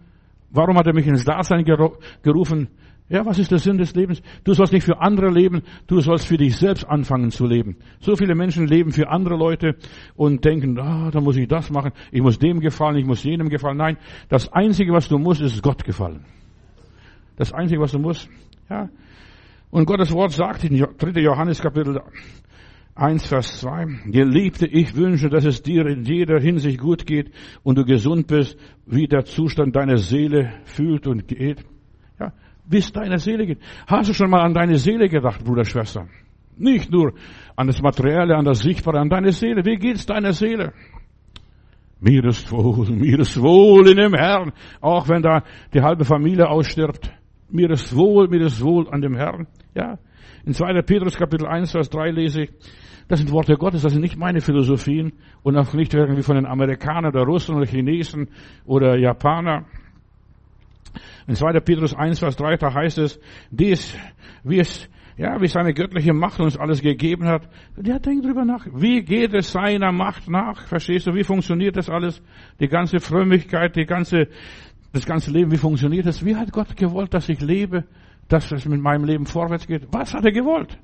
Warum hat er mich ins Dasein gerufen? Ja, was ist der Sinn des Lebens? Du sollst nicht für andere leben, du sollst für dich selbst anfangen zu leben. So viele Menschen leben für andere Leute und denken, ah, da muss ich das machen, ich muss dem gefallen, ich muss jenem gefallen. Nein, das Einzige, was du musst, ist Gott gefallen. Das Einzige, was du musst. Ja. Und Gottes Wort sagt in 3. Johannes Kapitel 1, Vers 2. Geliebte, ich wünsche, dass es dir in jeder Hinsicht gut geht und du gesund bist, wie der Zustand deiner Seele fühlt und geht. Ja, wie es deiner Seele geht. Hast du schon mal an deine Seele gedacht, Bruder, Schwester? Nicht nur an das Materielle, an das Sichtbare, an deine Seele. Wie geht's deiner Seele? Mir ist wohl, <laughs> mir ist wohl in dem Herrn, auch wenn da die halbe Familie ausstirbt. Mir ist wohl, mir ist wohl an dem Herrn. Ja. In 2. Petrus Kapitel 1, Vers 3 lese ich, das sind Worte Gottes, das sind nicht meine Philosophien und auch nicht irgendwie von den Amerikanern oder Russen oder Chinesen oder Japaner. In 2. Petrus 1, Vers 3, da heißt es, dies, wie es, ja, wie seine göttliche Macht uns alles gegeben hat. Ja, denk drüber nach. Wie geht es seiner Macht nach? Verstehst du, wie funktioniert das alles? Die ganze Frömmigkeit, die ganze, das ganze Leben, wie funktioniert das? Wie hat Gott gewollt, dass ich lebe? Dass es mit meinem Leben vorwärts geht? Was hat er gewollt?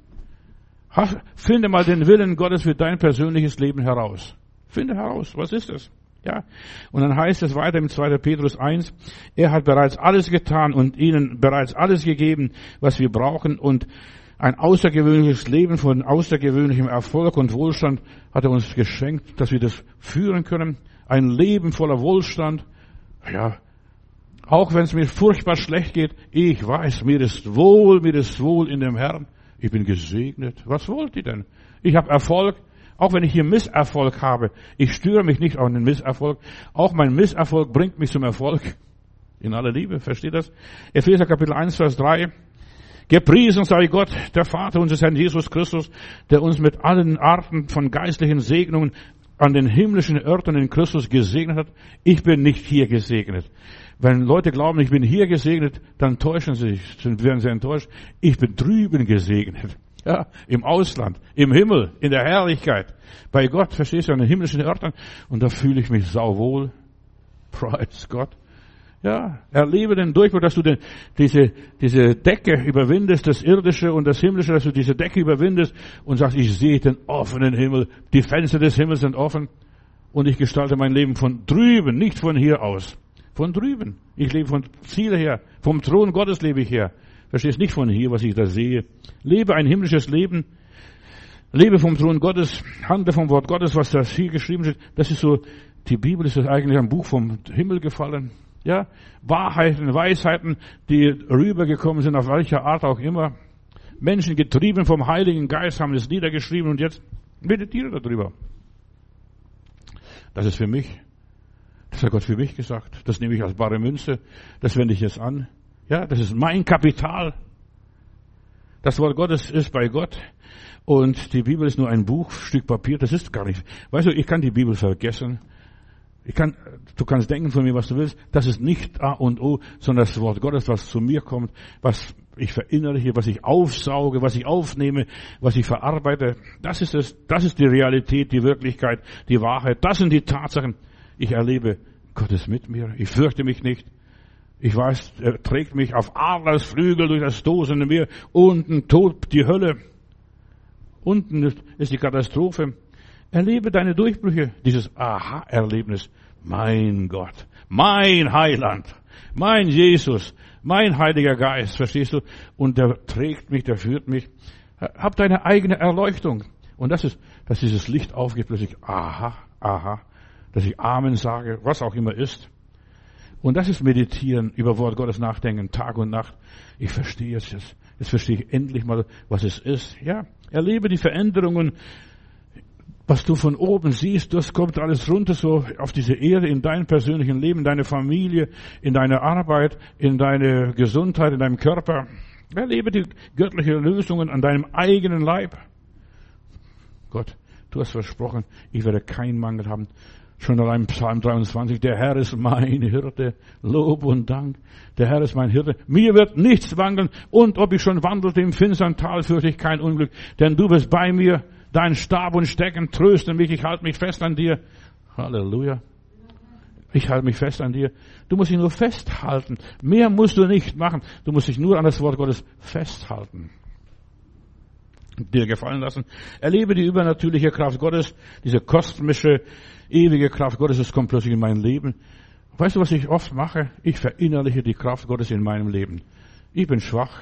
Finde mal den Willen Gottes für dein persönliches Leben heraus. Finde heraus, was ist es? Ja. Und dann heißt es weiter im 2. Petrus 1, er hat bereits alles getan und ihnen bereits alles gegeben, was wir brauchen und ein außergewöhnliches Leben von außergewöhnlichem Erfolg und Wohlstand hat er uns geschenkt, dass wir das führen können. Ein Leben voller Wohlstand. Ja. Auch wenn es mir furchtbar schlecht geht, ich weiß, mir ist wohl, mir ist wohl in dem Herrn. Ich bin gesegnet. Was wollt ihr denn? Ich habe Erfolg, auch wenn ich hier Misserfolg habe. Ich störe mich nicht an den Misserfolg. Auch mein Misserfolg bringt mich zum Erfolg. In aller Liebe, versteht das? Epheser Kapitel 1, Vers 3. Gepriesen sei Gott, der Vater unseres Herrn Jesus Christus, der uns mit allen Arten von geistlichen Segnungen an den himmlischen Orten in Christus gesegnet hat. Ich bin nicht hier gesegnet. Wenn Leute glauben, ich bin hier gesegnet, dann täuschen sie sich, dann werden sie enttäuscht. Ich bin drüben gesegnet. <laughs> Ja, im Ausland, im Himmel, in der Herrlichkeit. Bei Gott, verstehst du, an den himmlischen Orten. Und da fühle ich mich sauwohl. <laughs> Preis Gott. Ja, erlebe den Durchbruch, dass du den, diese, diese Decke überwindest, das Irdische und das Himmlische, dass du diese Decke überwindest und sagst, ich sehe den offenen Himmel, die Fenster des Himmels sind offen und ich gestalte mein Leben von drüben, nicht von hier aus. Von drüben. Ich lebe von Ziel her, vom Thron Gottes lebe ich her. Verstehst nicht von hier, was ich da sehe. Lebe ein himmlisches Leben. Lebe vom Thron Gottes, handle vom Wort Gottes, was da hier geschrieben steht. Das ist so, die Bibel ist eigentlich ein Buch vom Himmel gefallen. Ja, Wahrheiten, Weisheiten, die rübergekommen sind, auf welcher Art auch immer. Menschen getrieben vom Heiligen Geist haben es niedergeschrieben und jetzt meditiere darüber. Das ist für mich. Das hat Gott für mich gesagt. Das nehme ich als bare Münze. Das wende ich jetzt an. Ja, das ist mein Kapital. Das Wort Gottes ist bei Gott. Und die Bibel ist nur ein Buch, Stück Papier. Das ist gar nicht. Weißt du, ich kann die Bibel vergessen. Ich kann, du kannst denken von mir, was du willst. Das ist nicht A und O, sondern das Wort Gottes, was zu mir kommt, was ich verinnerliche, was ich aufsauge, was ich aufnehme, was ich verarbeite. Das ist es, das ist die Realität, die Wirklichkeit, die Wahrheit. Das sind die Tatsachen. Ich erlebe, Gott ist mit mir. Ich fürchte mich nicht. Ich weiß, er trägt mich auf Adlers Flügel durch das tosende Meer. Unten tobt die Hölle. Unten ist die Katastrophe. Erlebe deine Durchbrüche, dieses Aha-Erlebnis. Mein Gott, mein Heiland, mein Jesus, mein Heiliger Geist, verstehst du? Und der trägt mich, der führt mich. Hab deine eigene Erleuchtung. Und das ist, dass dieses Licht aufgeht, plötzlich, aha, aha, dass ich Amen sage, was auch immer ist. Und das ist Meditieren, über Wort Gottes nachdenken, Tag und Nacht. Ich verstehe es jetzt. Jetzt verstehe ich endlich mal, was es ist. Ja, erlebe die Veränderungen was du von oben siehst, das kommt alles runter so auf diese Erde in deinem persönlichen Leben, in deine Familie, in deine Arbeit, in deine Gesundheit, in deinem Körper. Erlebe die göttliche Lösungen an deinem eigenen Leib. Gott, du hast versprochen, ich werde keinen Mangel haben. Schon allein Psalm 23, der Herr ist mein Hirte, Lob und Dank. Der Herr ist mein Hirte. Mir wird nichts mangeln und ob ich schon wandelte im finstern Tal, fürchte ich kein Unglück, denn du bist bei mir Dein Stab und Stecken trösten mich. Ich halte mich fest an dir. Halleluja. Ich halte mich fest an dir. Du musst dich nur festhalten. Mehr musst du nicht machen. Du musst dich nur an das Wort Gottes festhalten. Dir gefallen lassen. Erlebe die übernatürliche Kraft Gottes, diese kosmische, ewige Kraft Gottes, es kommt plötzlich in mein Leben. Weißt du, was ich oft mache? Ich verinnerliche die Kraft Gottes in meinem Leben. Ich bin schwach.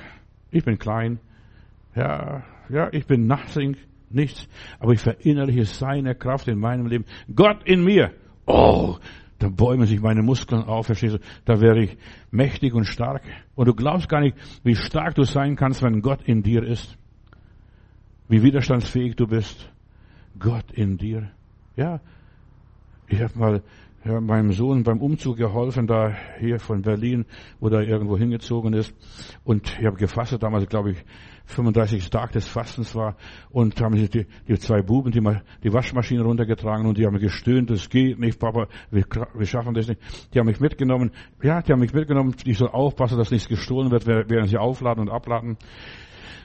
Ich bin klein. Ja, ja, ich bin nothing nichts, aber ich verinnerliche seine Kraft in meinem Leben. Gott in mir. Oh, da bäumen sich meine Muskeln auf, verstehst du? Da wäre ich mächtig und stark. Und du glaubst gar nicht, wie stark du sein kannst, wenn Gott in dir ist. Wie widerstandsfähig du bist. Gott in dir. Ja, ich habe mal ja, meinem Sohn beim Umzug geholfen, da hier von Berlin, wo er irgendwo hingezogen ist. Und ich habe gefasst, damals glaube ich 35. Tag des Fastens war und haben die, die zwei Buben die, die Waschmaschine runtergetragen und die haben gestöhnt, das geht nicht, Papa, wir, wir schaffen das nicht. Die haben mich mitgenommen, ja, die haben mich mitgenommen, ich soll aufpassen, dass nichts gestohlen wird, während sie aufladen und abladen.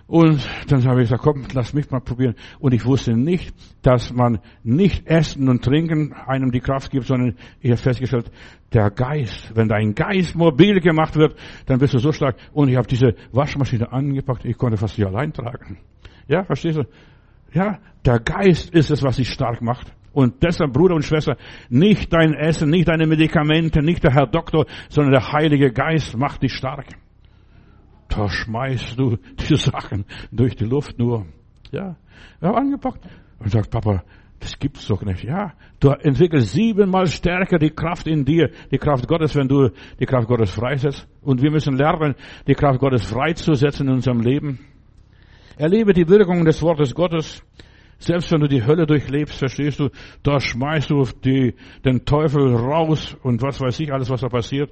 Und dann habe ich gesagt, komm, lass mich mal probieren. Und ich wusste nicht, dass man nicht Essen und Trinken einem die Kraft gibt, sondern ich habe festgestellt, der Geist, wenn dein Geist mobil gemacht wird, dann bist du so stark. Und ich habe diese Waschmaschine angepackt, ich konnte fast sie allein tragen. Ja, verstehst du? Ja, der Geist ist es, was dich stark macht. Und deshalb, Bruder und Schwester, nicht dein Essen, nicht deine Medikamente, nicht der Herr Doktor, sondern der Heilige Geist macht dich stark da schmeißt du <laughs> die Sachen durch die Luft nur. Ja, wir haben angepackt und sagt, Papa, das gibt's doch nicht. Ja, du entwickelst siebenmal stärker die Kraft in dir, die Kraft Gottes, wenn du die Kraft Gottes freisetzt. Und wir müssen lernen, die Kraft Gottes freizusetzen in unserem Leben. Erlebe die Wirkung des Wortes Gottes. Selbst wenn du die Hölle durchlebst, verstehst du, da schmeißt du die, den Teufel raus und was weiß ich alles, was da passiert.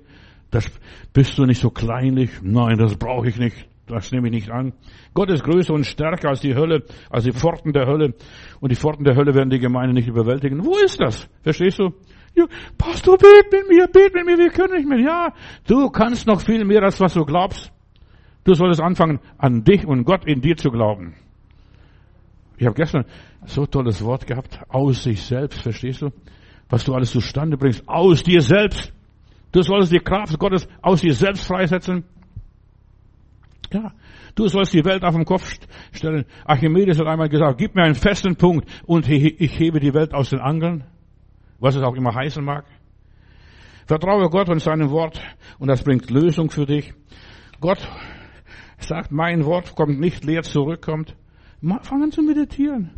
Das bist du nicht so kleinlich. Nein, das brauche ich nicht. Das nehme ich nicht an. Gott ist größer und stärker als die Hölle, als die Pforten der Hölle. Und die Pforten der Hölle werden die Gemeinde nicht überwältigen. Wo ist das? Verstehst du? Ja, Pastor, bet mit mir, bet mit mir, wir können nicht mehr. Ja, du kannst noch viel mehr, als was du glaubst. Du solltest anfangen, an dich und Gott in dir zu glauben. Ich habe gestern so tolles Wort gehabt, aus sich selbst, verstehst du? Was du alles zustande bringst, aus dir selbst. Du sollst die Kraft Gottes aus dir selbst freisetzen. Ja, du sollst die Welt auf den Kopf stellen. Archimedes hat einmal gesagt, gib mir einen festen Punkt und ich hebe die Welt aus den Angeln, was es auch immer heißen mag. Vertraue Gott und seinem Wort und das bringt Lösung für dich. Gott sagt, mein Wort kommt nicht leer zurück, kommt. Fang an zu meditieren.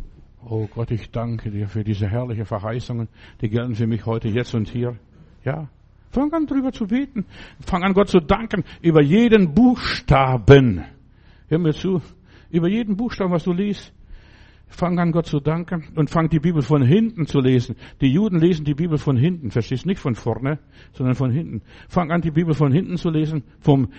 Oh Gott, ich danke dir für diese herrlichen Verheißungen, die gelten für mich heute, jetzt und hier. Ja. Fang an drüber zu beten. Fang an Gott zu danken über jeden Buchstaben. Hör mir zu. Über jeden Buchstaben, was du liest. Fang an Gott zu danken und fang die Bibel von hinten zu lesen. Die Juden lesen die Bibel von hinten, verstehst nicht von vorne, sondern von hinten. Fang an die Bibel von hinten zu lesen, vom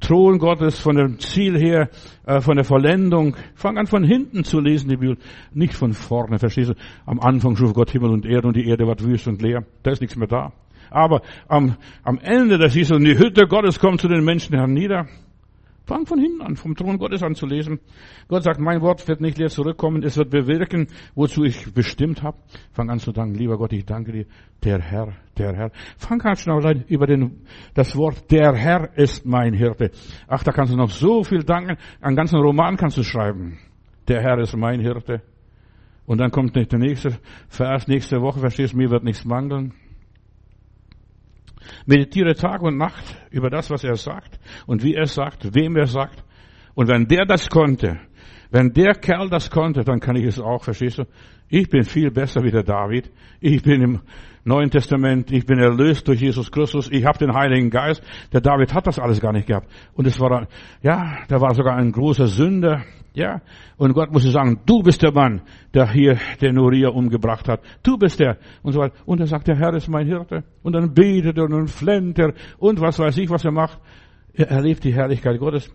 Thron Gottes, von dem Ziel her, äh, von der Vollendung. Fang an von hinten zu lesen die Bibel, nicht von vorne, verstehst du? Am Anfang schuf Gott Himmel und Erde und die Erde war wüst und leer. Da ist nichts mehr da. Aber am, am Ende, da siehst du, die Hütte Gottes kommt zu den Menschen hernieder. Fang von hinten an, vom Thron Gottes an zu lesen. Gott sagt, mein Wort wird nicht leer zurückkommen, es wird bewirken, wozu ich bestimmt habe. Fang an zu danken, lieber Gott, ich danke dir, der Herr, der Herr. Fang an schnell über den, das Wort, der Herr ist mein Hirte. Ach, da kannst du noch so viel danken, einen ganzen Roman kannst du schreiben. Der Herr ist mein Hirte. Und dann kommt der nächste Vers, nächste Woche, verstehst du, mir wird nichts mangeln. Meditiere Tag und Nacht über das, was er sagt und wie er sagt, wem er sagt. Und wenn der das konnte, wenn der Kerl das konnte, dann kann ich es auch, verstehst du? Ich bin viel besser wie der David. Ich bin im Neuen Testament, ich bin erlöst durch Jesus Christus, ich habe den Heiligen Geist. Der David hat das alles gar nicht gehabt. Und es war, ja, der war sogar ein großer Sünder. Ja, und Gott musste sagen, du bist der Mann, der hier den Uriah umgebracht hat. Du bist der. Und so weiter. Und er sagt, der Herr ist mein Hirte. Und dann betet er und flennt er und was weiß ich, was er macht. Er erlebt die Herrlichkeit Gottes.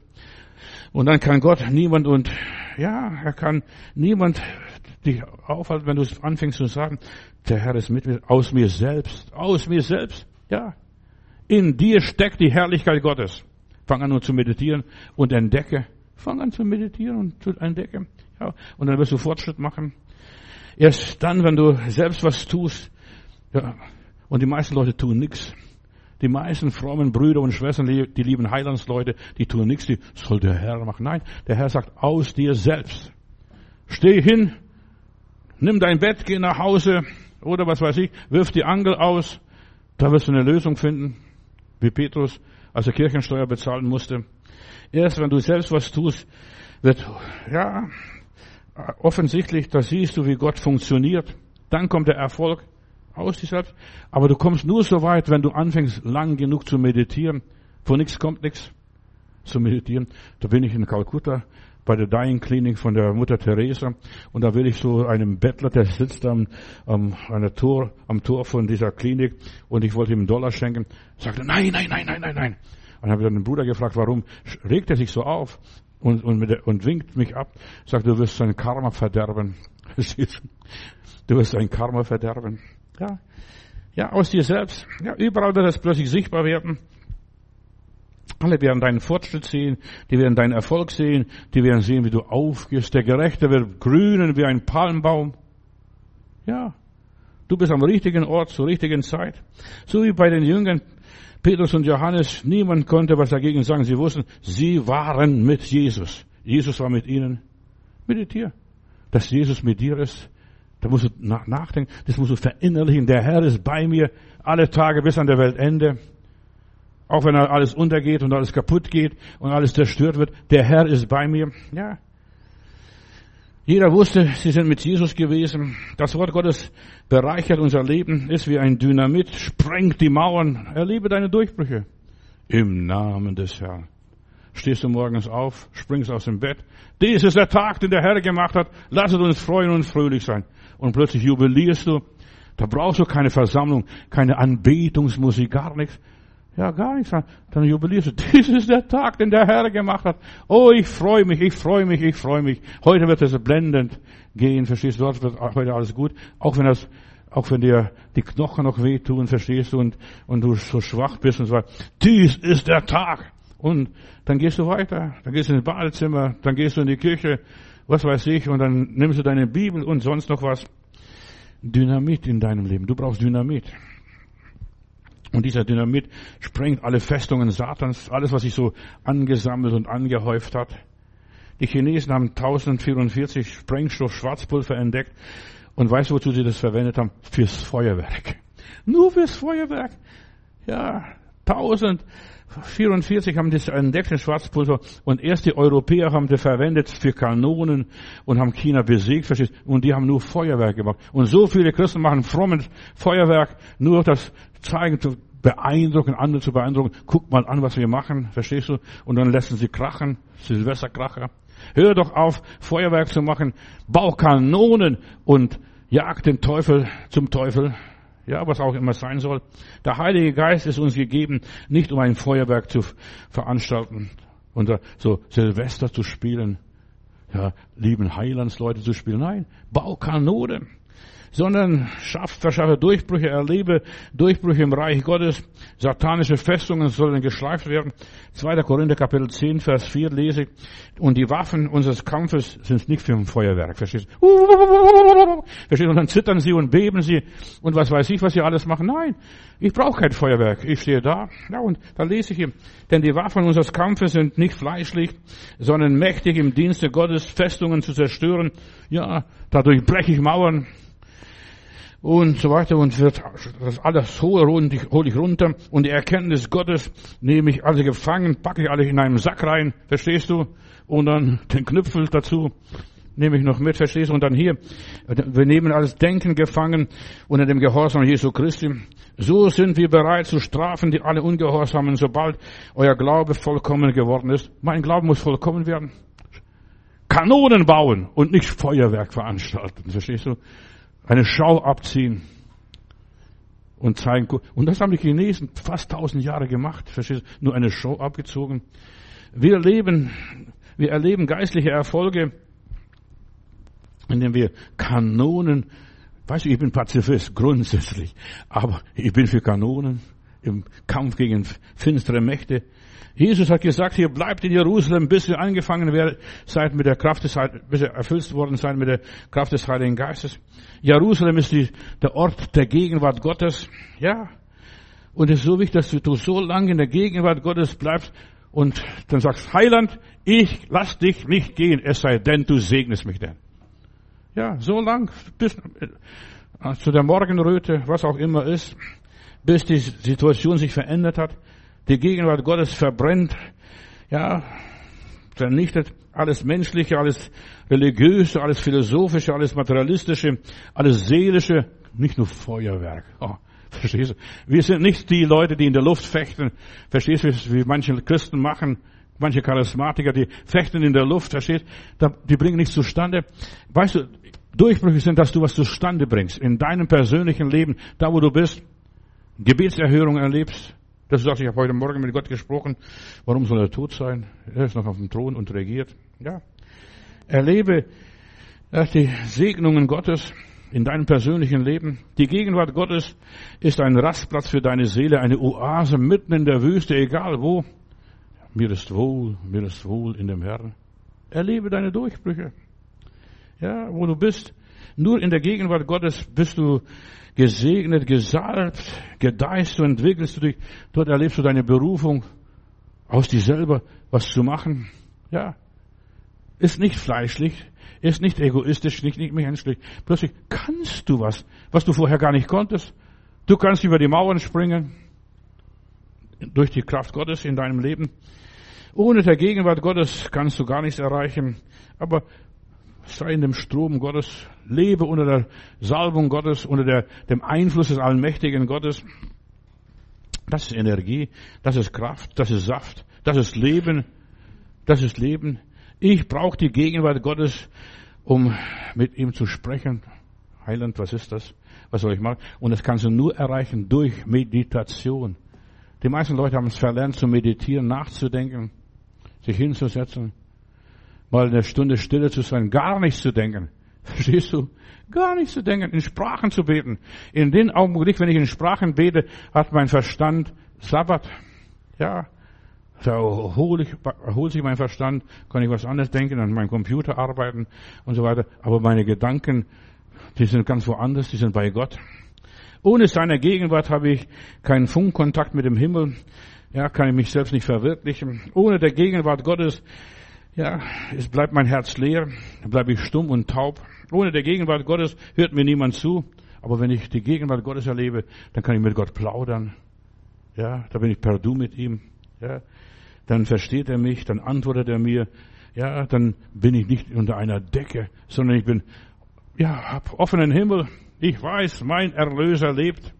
Und dann kann Gott niemand und, ja, er kann niemand dich aufhalten, wenn du anfängst zu sagen, der Herr ist mit mir, aus mir selbst, aus mir selbst. Ja. In dir steckt die Herrlichkeit Gottes. Fang an nur zu meditieren und entdecke, Fang an zu meditieren und zu entdecken. Ja, und dann wirst du Fortschritt machen. Erst dann, wenn du selbst was tust, ja, und die meisten Leute tun nichts. Die meisten frommen Brüder und Schwestern, die lieben Heilandsleute, die tun nichts, die soll der Herr machen. Nein, der Herr sagt, aus dir selbst. Steh hin, nimm dein Bett, geh nach Hause, oder was weiß ich, wirf die Angel aus, da wirst du eine Lösung finden, wie Petrus, als er Kirchensteuer bezahlen musste. Erst wenn du selbst was tust, wird, ja, offensichtlich, da siehst du, wie Gott funktioniert. Dann kommt der Erfolg aus dir selbst. Aber du kommst nur so weit, wenn du anfängst, lang genug zu meditieren. Von nichts kommt nichts zu meditieren. Da bin ich in Kalkutta bei der Dying Clinic von der Mutter Teresa und da will ich so einem Bettler, der sitzt am, am, an Tor, am Tor von dieser Klinik und ich wollte ihm einen Dollar schenken, sagte, nein, nein, nein, nein, nein, nein. Und habe dann den Bruder gefragt, warum regt er sich so auf und, und, der, und winkt mich ab, sagt, du wirst sein Karma verderben. <laughs> du wirst sein Karma verderben. Ja, ja, aus dir selbst. Ja, überall wird es plötzlich sichtbar werden. Alle werden deinen Fortschritt sehen, die werden deinen Erfolg sehen, die werden sehen, wie du aufgehst. Der Gerechte wird grünen wie ein Palmbaum. Ja, du bist am richtigen Ort zur richtigen Zeit. So wie bei den Jüngern Petrus und Johannes, niemand konnte was dagegen sagen. Sie wussten, sie waren mit Jesus. Jesus war mit ihnen. Meditier. Dass Jesus mit dir ist, da musst du nachdenken, das musst du verinnerlichen. Der Herr ist bei mir alle Tage bis an der Weltende. Auch wenn alles untergeht und alles kaputt geht und alles zerstört wird, der Herr ist bei mir. Ja, jeder wusste, sie sind mit Jesus gewesen. Das Wort Gottes bereichert unser Leben, ist wie ein Dynamit, sprengt die Mauern. Erlebe deine Durchbrüche. Im Namen des Herrn. Stehst du morgens auf, springst aus dem Bett. Dies ist der Tag, den der Herr gemacht hat. Lasset uns freuen und fröhlich sein. Und plötzlich jubilierst du. Da brauchst du keine Versammlung, keine Anbetungsmusik, gar nichts. Ja, gar nichts. Dann jubilierst du. <laughs> Dies ist der Tag, den der Herr gemacht hat. Oh, ich freue mich, ich freue mich, ich freue mich. Heute wird es blendend gehen, verstehst du? Dort wird heute alles gut. Auch wenn das, auch wenn dir die Knochen noch wehtun, verstehst du, und, und du so schwach bist und so weiter. Dies ist der Tag. Und dann gehst du weiter. Dann gehst du ins Badezimmer, dann gehst du in die Küche, was weiß ich, und dann nimmst du deine Bibel und sonst noch was. Dynamit in deinem Leben. Du brauchst Dynamit. Und dieser Dynamit sprengt alle Festungen Satans, alles, was sich so angesammelt und angehäuft hat. Die Chinesen haben 1044 Sprengstoff Schwarzpulver entdeckt. Und weißt du, wozu sie das verwendet haben? Fürs Feuerwerk. Nur fürs Feuerwerk. Ja, 1044 haben das entdeckt, Schwarzpulver. Und erst die Europäer haben das verwendet für Kanonen und haben China besiegt, verstehst Und die haben nur Feuerwerk gemacht. Und so viele Christen machen frommes Feuerwerk, nur das zeigen, zu beeindrucken, andere zu beeindrucken. Guck mal an, was wir machen, verstehst du? Und dann lassen sie krachen, Silvesterkracher. Hör doch auf, Feuerwerk zu machen, bau Kanonen und jag den Teufel zum Teufel. Ja, was auch immer sein soll. Der Heilige Geist ist uns gegeben, nicht um ein Feuerwerk zu veranstalten und so Silvester zu spielen. Ja, lieben Heilandsleute zu spielen. Nein, bau Kanonen sondern schafft, verschaffe Durchbrüche, erlebe Durchbrüche im Reich Gottes. Satanische Festungen sollen geschleift werden. 2. Korinther Kapitel 10, Vers 4 lese ich. Und die Waffen unseres Kampfes sind nicht für ein Feuerwerk, verstehst du? <laughs> Verstehst du? Und dann zittern sie und beben sie und was weiß ich, was sie alles machen. Nein, ich brauche kein Feuerwerk. Ich stehe da. Ja, und da lese ich hier. Denn die Waffen unseres Kampfes sind nicht fleischlich, sondern mächtig im Dienste Gottes, Festungen zu zerstören. Ja, dadurch breche ich Mauern, und so weiter und wird das alles hole ich runter und die Erkenntnis Gottes nehme ich alle gefangen, packe ich alle in einen Sack rein, verstehst du? Und dann den Knüpfel dazu nehme ich noch mit, verstehst du? Und dann hier, wir nehmen alles Denken gefangen unter dem Gehorsam Jesu Christi. So sind wir bereit zu strafen, die alle Ungehorsamen, sobald euer Glaube vollkommen geworden ist. Mein Glaube muss vollkommen werden. Kanonen bauen und nicht Feuerwerk veranstalten, verstehst du? Eine Schau abziehen und zeigen. Und das haben die Chinesen fast tausend Jahre gemacht. Verstehst du? Nur eine Show abgezogen. Wir erleben, wir erleben geistliche Erfolge, indem wir Kanonen, weißt du, ich bin Pazifist grundsätzlich, aber ich bin für Kanonen im Kampf gegen finstere Mächte. Jesus hat gesagt, ihr bleibt in Jerusalem, bis ihr angefangen werdet, seid mit der Kraft des, bis ihr erfüllt worden seid mit der Kraft des Heiligen Geistes. Jerusalem ist die, der Ort der Gegenwart Gottes. Ja. Und es ist so wichtig, dass du so lange in der Gegenwart Gottes bleibst und dann sagst, Heiland, ich lass dich nicht gehen, es sei denn, du segnest mich denn. Ja, so lang, bis äh, zu der Morgenröte, was auch immer ist, bis die Situation sich verändert hat. Die Gegenwart Gottes verbrennt, ja, vernichtet alles Menschliche, alles Religiöse, alles Philosophische, alles Materialistische, alles Seelische, nicht nur Feuerwerk. Oh, <laughs> verstehst du? Wir sind nicht die Leute, die in der Luft fechten. Verstehst du, wie manche Christen machen? Manche Charismatiker, die fechten in der Luft, verstehst du? Die bringen nichts zustande. Weißt du, Durchbrüche sind, dass du was zustande bringst. In deinem persönlichen Leben, da wo du bist, Gebetserhörung erlebst, dass du sagst, ich habe heute Morgen mit Gott gesprochen, warum soll er tot sein? Er ist noch auf dem Thron und regiert. Ja. Erlebe die Segnungen Gottes in deinem persönlichen Leben. Die Gegenwart Gottes ist ein Rastplatz für deine Seele, eine Oase mitten in der Wüste, egal wo. Mir ist wohl, mir ist wohl in dem Herrn. Erlebe deine Durchbrüche. Ja, wo du bist. Nur in der Gegenwart Gottes bist du gesegnet, gesalbt, gedeihst du, entwickelst du dich. Dort erlebst du deine Berufung, aus dir selber was zu machen. Ja. Ist nicht fleischlich, ist nicht egoistisch, nicht, nicht menschlich. Plötzlich kannst du was, was du vorher gar nicht konntest. Du kannst über die Mauern springen, durch die Kraft Gottes in deinem Leben. Ohne der Gegenwart Gottes kannst du gar nichts erreichen. Aber sei in dem Strom Gottes, lebe unter der Salbung Gottes, unter der, dem Einfluss des Allmächtigen Gottes. Das ist Energie, das ist Kraft, das ist Saft, das ist Leben, das ist Leben. Ich brauche die Gegenwart Gottes, um mit ihm zu sprechen. Heiland, was ist das? Was soll ich machen? Und das kannst du nur erreichen durch Meditation. Die meisten Leute haben es verlernt zu meditieren, nachzudenken, sich hinzusetzen mal eine Stunde Stille zu sein, gar nichts zu denken. <laughs> Verstehst du? Gar nichts zu denken, in Sprachen zu beten. In den Augenblick, wenn ich in Sprachen bete, hat mein Verstand Sabbat. Ja, da erholt sich mein Verstand, kann ich was anderes denken, an meinem Computer arbeiten und so weiter. Aber meine Gedanken, die sind ganz woanders, die sind bei Gott. Ohne seine Gegenwart habe ich keinen Funkkontakt mit dem Himmel. Ja, kann ich mich selbst nicht verwirklichen. Ohne der Gegenwart Gottes, ja, es bleibt mein Herz leer, bleibe ich stumm und taub. Ohne der Gegenwart Gottes hört mir niemand zu. Aber wenn ich die Gegenwart Gottes erlebe, dann kann ich mit Gott plaudern. Ja, da bin ich per Du mit ihm. Ja, dann versteht er mich, dann antwortet er mir. Ja, dann bin ich nicht unter einer Decke, sondern ich bin, ja, hab offenen Himmel. Ich weiß, mein Erlöser lebt.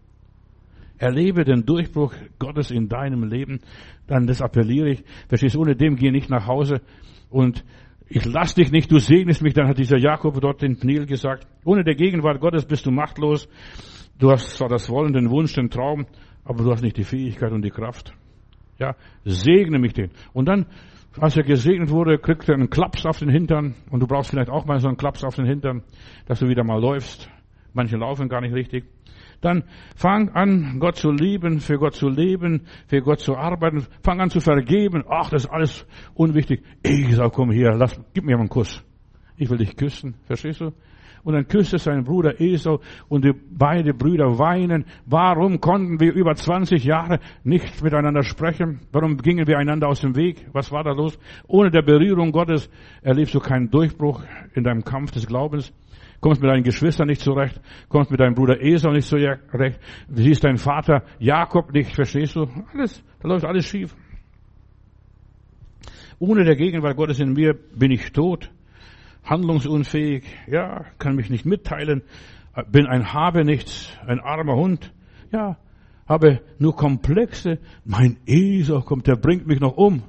Erlebe den Durchbruch Gottes in deinem Leben. Dann das appelliere ich. Verstehst, ohne dem gehe nicht nach Hause. Und ich lass dich nicht, du segnest mich. Dann hat dieser Jakob dort den Pnil gesagt. Ohne der Gegenwart Gottes bist du machtlos. Du hast zwar das Wollen, den Wunsch, den Traum, aber du hast nicht die Fähigkeit und die Kraft. Ja, segne mich den. Und dann, als er gesegnet wurde, kriegt er einen Klaps auf den Hintern. Und du brauchst vielleicht auch mal so einen Klaps auf den Hintern, dass du wieder mal läufst. Manche laufen gar nicht richtig. Dann fang an, Gott zu lieben, für Gott zu leben, für Gott zu arbeiten. Fang an zu vergeben. Ach, das ist alles unwichtig. Ich sag, komm hier, lass, gib mir mal einen Kuss. Ich will dich küssen. Verstehst du? Und dann küsste sein Bruder Esau und die beide Brüder weinen. Warum konnten wir über 20 Jahre nicht miteinander sprechen? Warum gingen wir einander aus dem Weg? Was war da los? Ohne der Berührung Gottes erlebst du keinen Durchbruch in deinem Kampf des Glaubens. Kommst mit deinen Geschwistern nicht zurecht, kommst mit deinem Bruder Esau nicht zurecht, siehst deinen Vater Jakob nicht, verstehst du? Alles, da läuft alles schief. Ohne der Gegenwart Gottes in mir bin ich tot handlungsunfähig, ja, kann mich nicht mitteilen, bin ein Habenichts, ein armer Hund, ja, habe nur Komplexe, mein Esau kommt, der bringt mich noch um,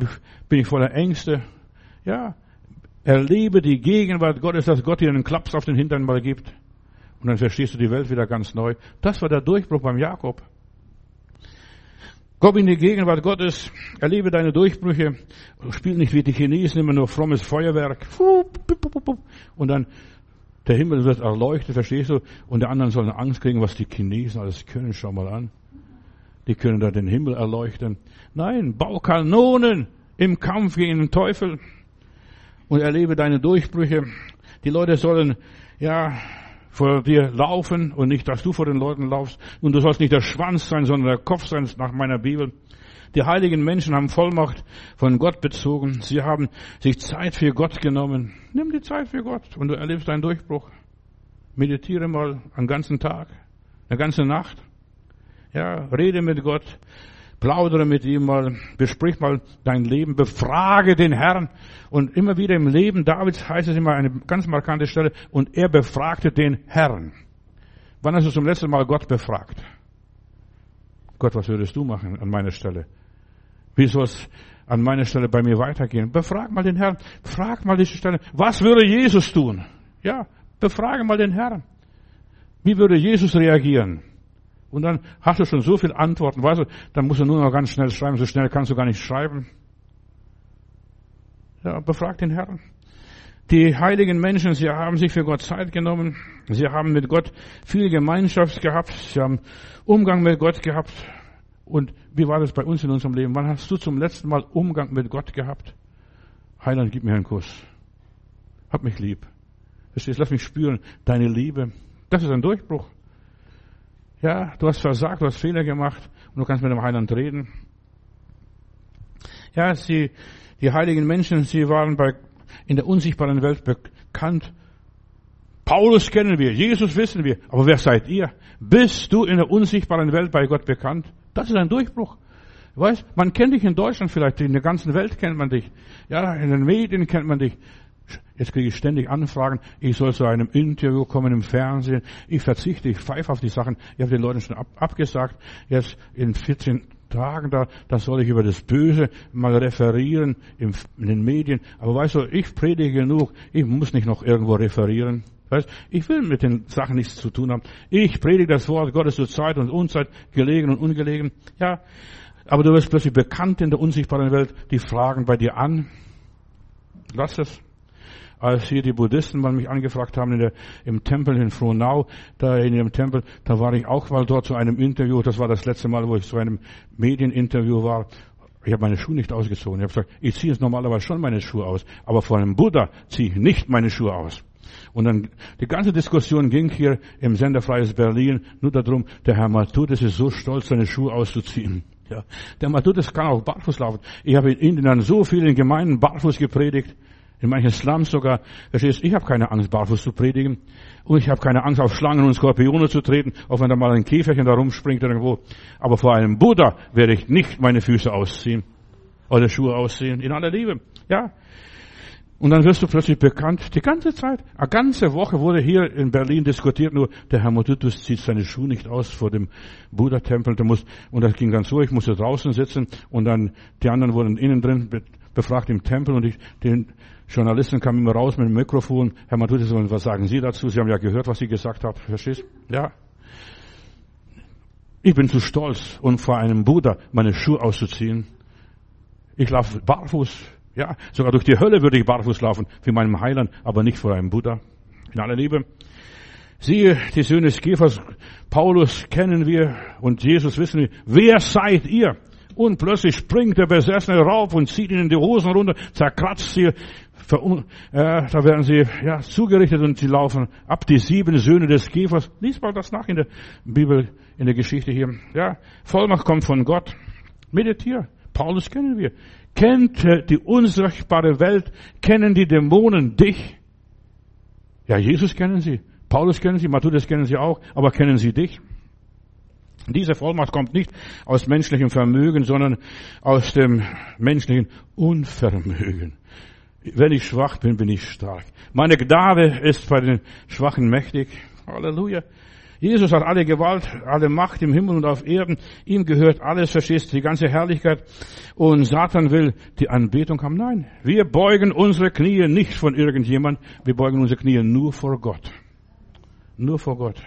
ich, bin ich voller Ängste, ja, erlebe die Gegenwart Gottes, dass Gott dir einen Klaps auf den Hintern mal gibt und dann verstehst du die Welt wieder ganz neu. Das war der Durchbruch beim Jakob. Komm in die Gegenwart Gottes, erlebe deine Durchbrüche, spiel nicht wie die Chinesen immer nur frommes Feuerwerk. Und dann der Himmel wird erleuchtet, verstehst du? Und der anderen sollen Angst kriegen, was die Chinesen alles können. Schau mal an. Die können da den Himmel erleuchten. Nein, bau Kanonen im Kampf gegen den Teufel und erlebe deine Durchbrüche. Die Leute sollen, ja, vor dir laufen und nicht, dass du vor den Leuten laufst. Und du sollst nicht der Schwanz sein, sondern der Kopf sein, nach meiner Bibel. Die heiligen Menschen haben Vollmacht von Gott bezogen. Sie haben sich Zeit für Gott genommen. Nimm die Zeit für Gott und du erlebst einen Durchbruch. Meditiere mal einen ganzen Tag, eine ganze Nacht. Ja, rede mit Gott. Plaudere mit ihm mal, besprich mal dein Leben, befrage den Herrn. Und immer wieder im Leben Davids heißt es immer eine ganz markante Stelle, und er befragte den Herrn. Wann hast du zum letzten Mal Gott befragt? Gott, was würdest du machen an meiner Stelle? Wie soll es an meiner Stelle bei mir weitergehen? Befrag mal den Herrn. Frag mal diese Stelle. Was würde Jesus tun? Ja, befrage mal den Herrn. Wie würde Jesus reagieren? Und dann hast du schon so viele Antworten, weißt du, dann musst du nur noch ganz schnell schreiben, so schnell kannst du gar nicht schreiben. Ja, befrag den Herrn. Die heiligen Menschen, sie haben sich für Gott Zeit genommen. Sie haben mit Gott viel Gemeinschaft gehabt. Sie haben Umgang mit Gott gehabt. Und wie war das bei uns in unserem Leben? Wann hast du zum letzten Mal Umgang mit Gott gehabt? Heiland, gib mir einen Kuss. Hab mich lieb. Verstehst, lass mich spüren, deine Liebe. Das ist ein Durchbruch. Ja, du hast versagt, du hast Fehler gemacht und du kannst mit dem Heiland reden. Ja, sie, die heiligen Menschen, sie waren bei, in der unsichtbaren Welt bekannt. Paulus kennen wir, Jesus wissen wir, aber wer seid ihr? Bist du in der unsichtbaren Welt bei Gott bekannt? Das ist ein Durchbruch. Weißt, man kennt dich in Deutschland vielleicht, in der ganzen Welt kennt man dich. Ja, in den Medien kennt man dich. Jetzt kriege ich ständig Anfragen, ich soll zu einem Interview kommen im Fernsehen. Ich verzichte, ich pfeife auf die Sachen. Ich habe den Leuten schon ab, abgesagt. Jetzt in 14 Tagen da, da soll ich über das Böse mal referieren in den Medien. Aber weißt du, ich predige genug. Ich muss nicht noch irgendwo referieren. Weißt, ich will mit den Sachen nichts zu tun haben. Ich predige das Wort Gottes zur Zeit und Unzeit, gelegen und ungelegen. Ja, aber du wirst plötzlich bekannt in der unsichtbaren Welt. Die fragen bei dir an. Lass es als hier die Buddhisten mal mich angefragt haben der, im Tempel in Frohnau, da in dem Tempel, da war ich auch mal dort zu einem Interview. Das war das letzte Mal, wo ich zu einem Medieninterview war. Ich habe meine Schuhe nicht ausgezogen. Ich habe gesagt, ich ziehe jetzt normalerweise schon meine Schuhe aus, aber vor einem Buddha ziehe ich nicht meine Schuhe aus. Und dann, die ganze Diskussion ging hier im Senderfreies Berlin nur darum, der Herr Matthäus ist so stolz, seine Schuhe auszuziehen. Ja, der Matthäus kann auch barfuß laufen. Ich habe in Indien an so vielen Gemeinden barfuß gepredigt. In manchen Slums sogar. Verstehst, ich habe keine Angst, barfuß zu predigen. Und ich habe keine Angst, auf Schlangen und Skorpione zu treten, auch wenn da mal ein Käferchen da rumspringt irgendwo. Aber vor einem Buddha werde ich nicht meine Füße ausziehen. Oder Schuhe ausziehen. In aller Liebe. Ja. Und dann wirst du plötzlich bekannt. Die ganze Zeit, eine ganze Woche wurde hier in Berlin diskutiert, nur der Herr Modutus zieht seine Schuhe nicht aus vor dem Buddha-Tempel. Und das ging dann so, ich musste draußen sitzen und dann die anderen wurden innen drin befragt im Tempel und ich, den Journalisten kamen immer raus mit dem Mikrofon. Herr Matthäus, was sagen Sie dazu? Sie haben ja gehört, was ich gesagt habe. Verstehst? Ja. Ich bin zu stolz, um vor einem Buddha meine Schuhe auszuziehen. Ich laufe barfuß. Ja, sogar durch die Hölle würde ich barfuß laufen für meinen Heiland, aber nicht vor einem Buddha. In aller Liebe. Siehe, die Söhne des Käfers, Paulus kennen wir und Jesus wissen wir. Wer seid ihr? Und plötzlich springt der Besessene rauf und zieht ihnen die Hosen runter, zerkratzt sie, äh, da werden sie ja, zugerichtet und sie laufen ab die sieben Söhne des Käfers. Lies mal das nach in der Bibel, in der Geschichte hier. Ja, Vollmacht kommt von Gott. Meditier. Paulus kennen wir. Kennt die unsichtbare Welt, kennen die Dämonen dich? Ja, Jesus kennen sie. Paulus kennen sie, Matthäus kennen sie auch, aber kennen sie dich? Diese Vollmacht kommt nicht aus menschlichem Vermögen, sondern aus dem menschlichen Unvermögen. Wenn ich schwach bin, bin ich stark. Meine Gnade ist bei den Schwachen mächtig. Halleluja. Jesus hat alle Gewalt, alle Macht im Himmel und auf Erden. Ihm gehört alles, verstehst die ganze Herrlichkeit. Und Satan will die Anbetung haben. Nein, wir beugen unsere Knie nicht von irgendjemand. Wir beugen unsere Knie nur vor Gott. Nur vor Gott.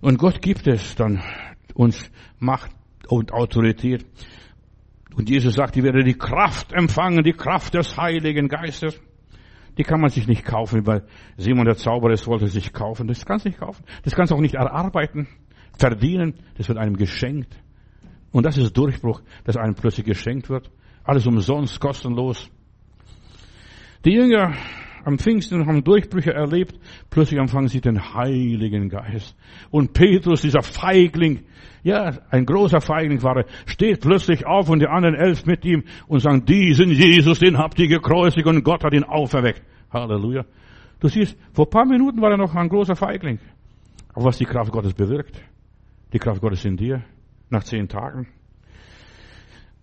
Und Gott gibt es dann uns Macht und Autorität. Und Jesus sagt, ihr werdet die Kraft empfangen, die Kraft des Heiligen Geistes. Die kann man sich nicht kaufen, weil Simon der Zauberer es wollte sich kaufen. Das kannst du nicht kaufen. Das kannst du auch nicht erarbeiten, verdienen. Das wird einem geschenkt. Und das ist Durchbruch, dass einem plötzlich geschenkt wird. Alles umsonst, kostenlos. Die Jünger am Pfingsten haben Durchbrüche erlebt. Plötzlich empfangen sie den Heiligen Geist. Und Petrus, dieser Feigling, ja, ein großer Feigling war er, steht plötzlich auf und die anderen elf mit ihm und sagen, diesen Jesus, den habt ihr gekreuzigt und Gott hat ihn auferweckt. Halleluja. Du siehst, vor paar Minuten war er noch ein großer Feigling. Aber was die Kraft Gottes bewirkt, die Kraft Gottes in dir, nach zehn Tagen,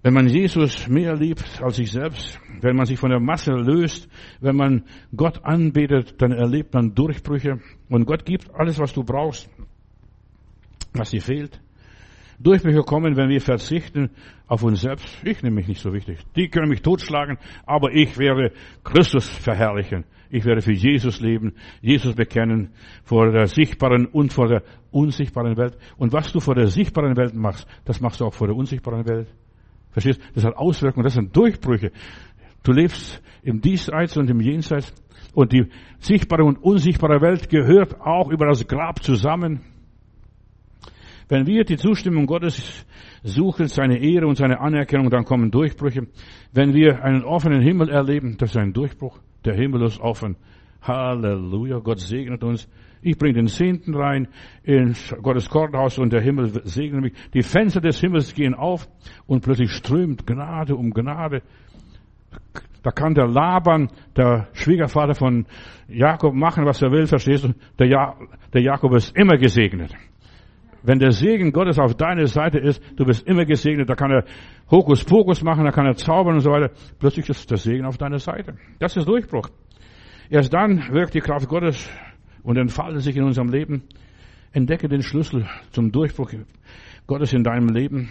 wenn man Jesus mehr liebt als sich selbst, wenn man sich von der Masse löst, wenn man Gott anbetet, dann erlebt man Durchbrüche und Gott gibt alles, was du brauchst, was dir fehlt. Durchbrüche kommen, wenn wir verzichten auf uns selbst. Ich nehme mich nicht so wichtig. Die können mich totschlagen, aber ich werde Christus verherrlichen. Ich werde für Jesus leben, Jesus bekennen vor der sichtbaren und vor der unsichtbaren Welt. Und was du vor der sichtbaren Welt machst, das machst du auch vor der unsichtbaren Welt. Verstehst? Das hat Auswirkungen, das sind Durchbrüche. Du lebst im Diesseits und im Jenseits und die sichtbare und unsichtbare Welt gehört auch über das Grab zusammen. Wenn wir die Zustimmung Gottes suchen, seine Ehre und seine Anerkennung, dann kommen Durchbrüche. Wenn wir einen offenen Himmel erleben, das ist ein Durchbruch. Der Himmel ist offen. Halleluja. Gott segnet uns. Ich bringe den Zehnten rein in Gottes Kornhaus und der Himmel segnet mich. Die Fenster des Himmels gehen auf und plötzlich strömt Gnade um Gnade. Da kann der Laban, der Schwiegervater von Jakob, machen, was er will, verstehst du? Der, ja der Jakob ist immer gesegnet. Wenn der Segen Gottes auf deiner Seite ist, du bist immer gesegnet, da kann er Hokuspokus machen, da kann er zaubern und so weiter. Plötzlich ist der Segen auf deiner Seite. Das ist Durchbruch. Erst dann wirkt die Kraft Gottes und entfaltet sich in unserem Leben. Entdecke den Schlüssel zum Durchbruch Gottes in deinem Leben.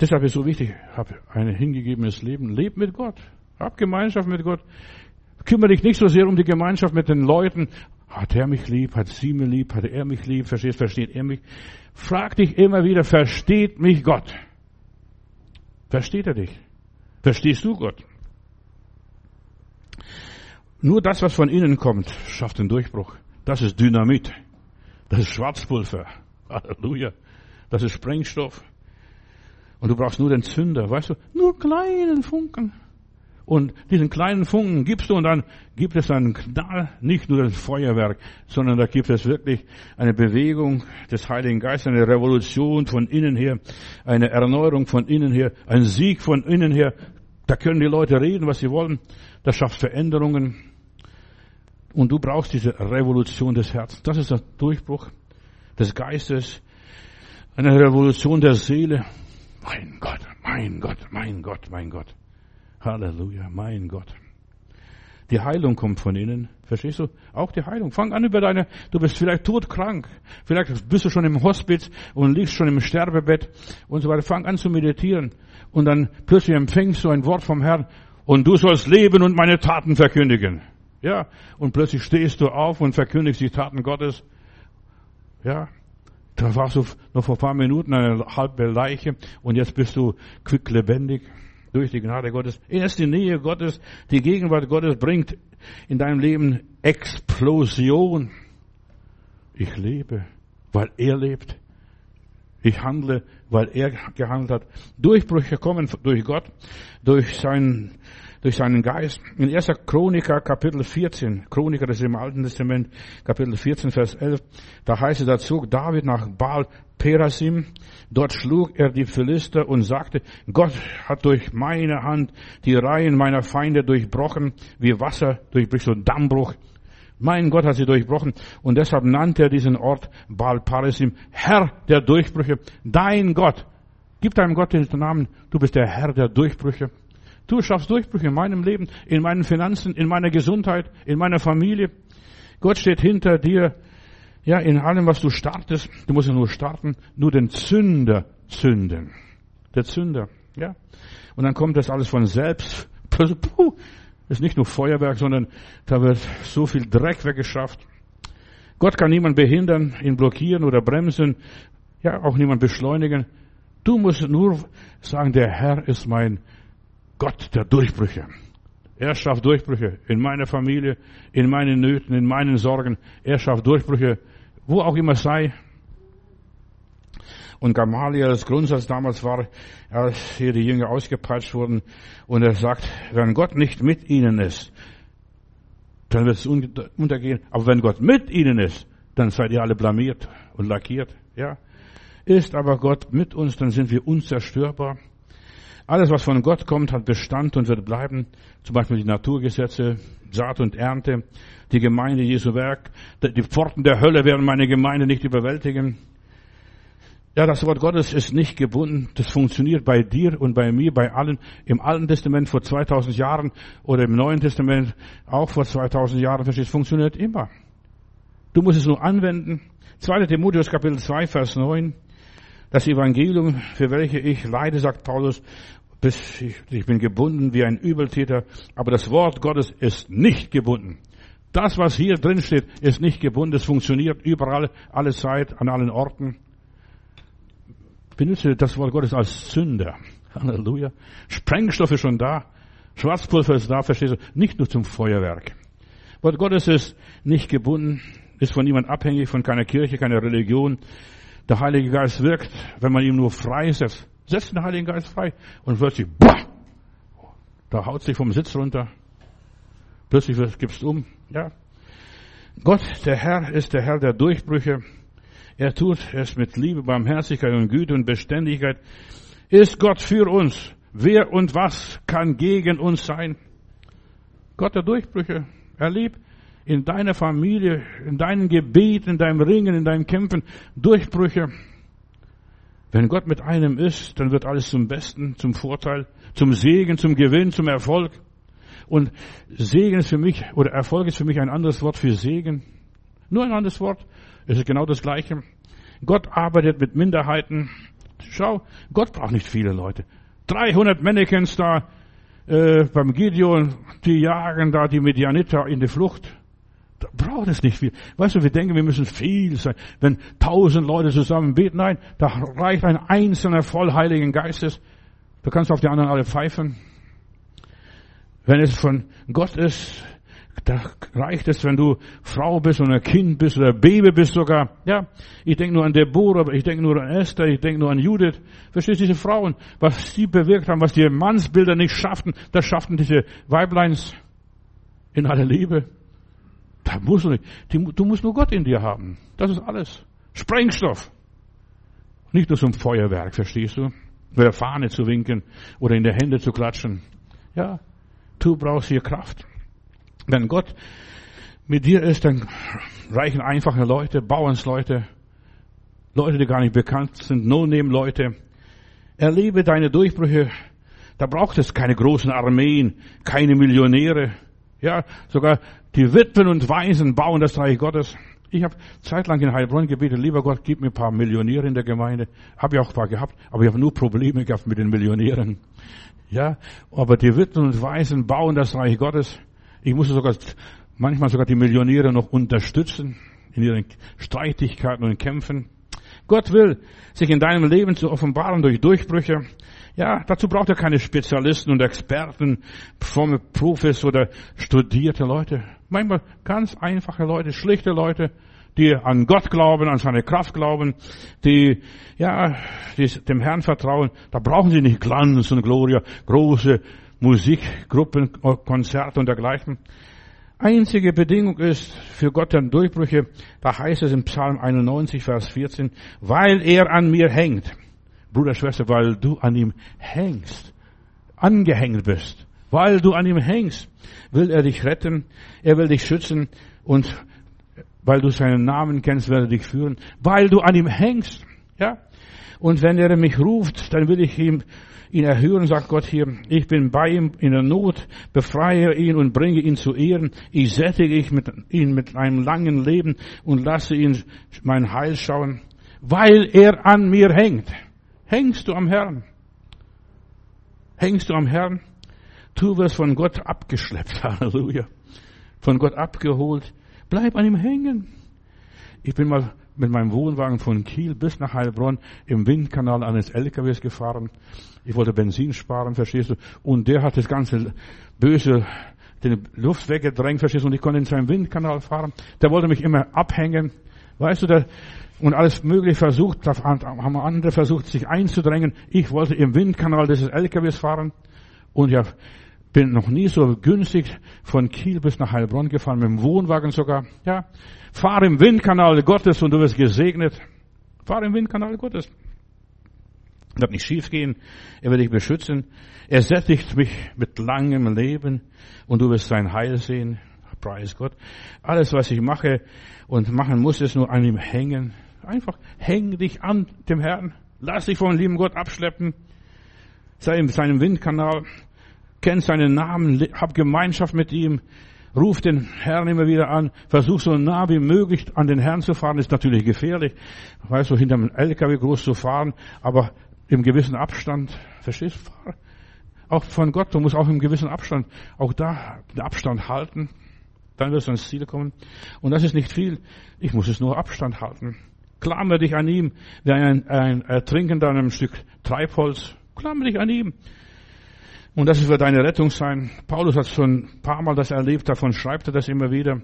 Deshalb ist es so wichtig, hab ein hingegebenes Leben. Leb mit Gott. Hab Gemeinschaft mit Gott. Kümmere dich nicht so sehr um die Gemeinschaft mit den Leuten. Hat er mich lieb? Hat sie mich lieb? Hat er mich lieb? Verstehst, versteht er mich? Frag dich immer wieder, versteht mich Gott? Versteht er dich? Verstehst du Gott? Nur das, was von innen kommt, schafft den Durchbruch. Das ist Dynamit. Das ist Schwarzpulver. <laughs> Halleluja. Das ist Sprengstoff. Und du brauchst nur den Zünder, weißt du? Nur kleinen Funken. Und diesen kleinen Funken gibst du und dann gibt es einen Knall, nicht nur das Feuerwerk, sondern da gibt es wirklich eine Bewegung des Heiligen Geistes, eine Revolution von innen her, eine Erneuerung von innen her, ein Sieg von innen her. Da können die Leute reden, was sie wollen. Das schafft Veränderungen. Und du brauchst diese Revolution des Herzens. Das ist der Durchbruch des Geistes, eine Revolution der Seele. Mein Gott, mein Gott, mein Gott, mein Gott. Halleluja, mein Gott. Die Heilung kommt von innen. Verstehst du? Auch die Heilung. Fang an über deine, du bist vielleicht todkrank. Vielleicht bist du schon im Hospiz und liegst schon im Sterbebett und so weiter. Fang an zu meditieren. Und dann plötzlich empfängst du ein Wort vom Herrn und du sollst leben und meine Taten verkündigen. Ja. Und plötzlich stehst du auf und verkündigst die Taten Gottes. Ja. Da warst du noch vor ein paar Minuten eine halbe Leiche und jetzt bist du quicklebendig durch die Gnade Gottes. Erst die Nähe Gottes, die Gegenwart Gottes bringt in deinem Leben Explosion. Ich lebe, weil er lebt. Ich handle, weil er gehandelt hat. Durchbrüche kommen durch Gott, durch seinen, durch seinen Geist. In 1. Chroniker Kapitel 14, Chroniker ist im Alten Testament, Kapitel 14, Vers 11, da heißt es, da zog David nach Baal Perasim. Dort schlug er die Philister und sagte, Gott hat durch meine Hand die Reihen meiner Feinde durchbrochen, wie Wasser durchbricht so Dammbruch. Mein Gott hat sie durchbrochen und deshalb nannte er diesen Ort Baal Parisim, Herr der Durchbrüche, dein Gott. Gib deinem Gott den Namen, du bist der Herr der Durchbrüche. Du schaffst Durchbrüche in meinem Leben, in meinen Finanzen, in meiner Gesundheit, in meiner Familie. Gott steht hinter dir ja, in allem, was du startest, du musst ja nur starten, nur den Zünder zünden. Der Zünder, ja. Und dann kommt das alles von selbst. Puh, ist nicht nur Feuerwerk, sondern da wird so viel Dreck weggeschafft. Gott kann niemand behindern, ihn blockieren oder bremsen, ja, auch niemand beschleunigen. Du musst nur sagen, der Herr ist mein Gott der Durchbrüche. Er schafft Durchbrüche in meiner Familie, in meinen Nöten, in meinen Sorgen. Er schafft Durchbrüche wo auch immer sei. Und Gamaliels Grundsatz damals war, als hier die Jünger ausgepeitscht wurden, und er sagt, wenn Gott nicht mit ihnen ist, dann wird es untergehen. Aber wenn Gott mit ihnen ist, dann seid ihr alle blamiert und lackiert. Ja. Ist aber Gott mit uns, dann sind wir unzerstörbar. Alles, was von Gott kommt, hat Bestand und wird bleiben. Zum Beispiel die Naturgesetze, Saat und Ernte, die Gemeinde Jesu Werk. Die Pforten der Hölle werden meine Gemeinde nicht überwältigen. Ja, das Wort Gottes ist nicht gebunden. Das funktioniert bei dir und bei mir, bei allen. Im Alten Testament vor 2000 Jahren oder im Neuen Testament auch vor 2000 Jahren. Verstehst, funktioniert immer. Du musst es nur anwenden. 2. Timotheus Kapitel 2, Vers 9. Das Evangelium, für welche ich leide, sagt Paulus, ich bin gebunden wie ein Übeltäter, aber das Wort Gottes ist nicht gebunden. Das, was hier drin steht, ist nicht gebunden. Es funktioniert überall, alle Zeit, an allen Orten. Benutze das Wort Gottes als Sünder. Halleluja. Sprengstoff ist schon da. Schwarzpulver ist da, verstehst du? Nicht nur zum Feuerwerk. Wort Gottes ist nicht gebunden, ist von niemand abhängig, von keiner Kirche, keiner Religion. Der Heilige Geist wirkt, wenn man ihm nur freisetzt. Setzt den Heiligen Geist frei und plötzlich, boah, da haut sich vom Sitz runter. Plötzlich gibst um, ja. Gott, der Herr, ist der Herr der Durchbrüche. Er tut es mit Liebe, Barmherzigkeit und Güte und Beständigkeit. Ist Gott für uns? Wer und was kann gegen uns sein? Gott der Durchbrüche. Erleb in deiner Familie, in deinem Gebet, in deinem Ringen, in deinem Kämpfen Durchbrüche. Wenn Gott mit einem ist, dann wird alles zum Besten, zum Vorteil, zum Segen, zum Gewinn, zum Erfolg. Und Segen ist für mich, oder Erfolg ist für mich ein anderes Wort für Segen. Nur ein anderes Wort. Es ist genau das Gleiche. Gott arbeitet mit Minderheiten. Schau, Gott braucht nicht viele Leute. 300 Mannequins da äh, beim Gideon, die jagen da die Medianiter in die Flucht. Da braucht es nicht viel. Weißt du, wir denken, wir müssen viel sein. Wenn tausend Leute zusammen beten, nein, da reicht ein einzelner voll Heiligen Geistes. Du kannst auf die anderen alle pfeifen. Wenn es von Gott ist, da reicht es, wenn du Frau bist oder Kind bist oder Baby bist sogar. Ja, ich denke nur an Deborah, ich denke nur an Esther, ich denke nur an Judith. Verstehst du, diese Frauen, was sie bewirkt haben, was die Mannsbilder nicht schafften, das schafften diese Weibleins in aller Liebe. Da musst du nicht. Du musst nur Gott in dir haben. Das ist alles. Sprengstoff. Nicht nur zum Feuerwerk, verstehst du? Mit der Fahne zu winken oder in der Hände zu klatschen. Ja, du brauchst hier Kraft. Wenn Gott mit dir ist, dann reichen einfache Leute, Bauernsleute, Leute, die gar nicht bekannt sind, No-Name-Leute. Erlebe deine Durchbrüche. Da braucht es keine großen Armeen, keine Millionäre. Ja, sogar die Witwen und Waisen bauen das Reich Gottes. Ich habe zeitlang in Heilbronn gebetet, lieber Gott, gib mir ein paar Millionäre in der Gemeinde. Habe ich auch ein paar gehabt, aber ich habe nur Probleme gehabt mit den Millionären. Ja, aber die Witwen und Waisen bauen das Reich Gottes. Ich musste sogar manchmal sogar die Millionäre noch unterstützen in ihren Streitigkeiten und Kämpfen. Gott will sich in deinem Leben zu offenbaren durch Durchbrüche. Ja, dazu braucht er keine Spezialisten und Experten, fromme Profis oder studierte Leute. Manchmal ganz einfache Leute, schlichte Leute, die an Gott glauben, an seine Kraft glauben, die, ja, die dem Herrn vertrauen. Da brauchen sie nicht Glanz und Gloria, große Musikgruppen, Konzerte und dergleichen. Einzige Bedingung ist für Gott dann Durchbrüche, da heißt es im Psalm 91, Vers 14, weil er an mir hängt. Bruder, Schwester, weil du an ihm hängst, angehängt bist, weil du an ihm hängst, will er dich retten, er will dich schützen und weil du seinen Namen kennst, wird er dich führen, weil du an ihm hängst, ja. Und wenn er mich ruft, dann will ich ihm ihn erhören, sagt Gott hier, ich bin bei ihm in der Not, befreie ihn und bringe ihn zu Ehren, ich sättige ich mit, ihn mit einem langen Leben und lasse ihn mein Heil schauen, weil er an mir hängt. Hängst du am Herrn? Hängst du am Herrn? Du wirst von Gott abgeschleppt, <laughs> Halleluja. Von Gott abgeholt. Bleib an ihm hängen. Ich bin mal mit meinem Wohnwagen von Kiel bis nach Heilbronn im Windkanal eines LKWs gefahren. Ich wollte Benzin sparen, verstehst du? Und der hat das ganze böse, den Luft weggedrängt, verstehst du? Und ich konnte in seinem Windkanal fahren. Der wollte mich immer abhängen. Weißt du, der, und alles mögliche versucht, da haben andere versucht, sich einzudrängen. Ich wollte im Windkanal dieses LKWs fahren. Und ja, bin noch nie so günstig von Kiel bis nach Heilbronn gefahren, mit dem Wohnwagen sogar. Ja, fahr im Windkanal Gottes und du wirst gesegnet. Fahr im Windkanal Gottes. Wird nicht schief gehen. Er will dich beschützen. Er sättigt mich mit langem Leben und du wirst sein Heil sehen. Preis Gott. Alles, was ich mache und machen muss, ist nur an ihm hängen. Einfach häng dich an dem Herrn. Lass dich vom lieben Gott abschleppen. Sei in seinem Windkanal. Kenn seinen Namen. Hab Gemeinschaft mit ihm. Ruf den Herrn immer wieder an. Versuch so nah wie möglich an den Herrn zu fahren. Ist natürlich gefährlich. Weißt du, hinterm LKW groß zu fahren. Aber im gewissen Abstand. Verstehst du? Auch von Gott. Du musst auch im gewissen Abstand, auch da den Abstand halten. Dann wirst du ans Ziel kommen. Und das ist nicht viel. Ich muss es nur Abstand halten. Klammer dich an ihm, wie ein, ein Ertrinkender an einem Stück Treibholz. Klammer dich an ihm. Und das wird deine Rettung sein. Paulus hat schon ein paar Mal das erlebt, davon schreibt er das immer wieder.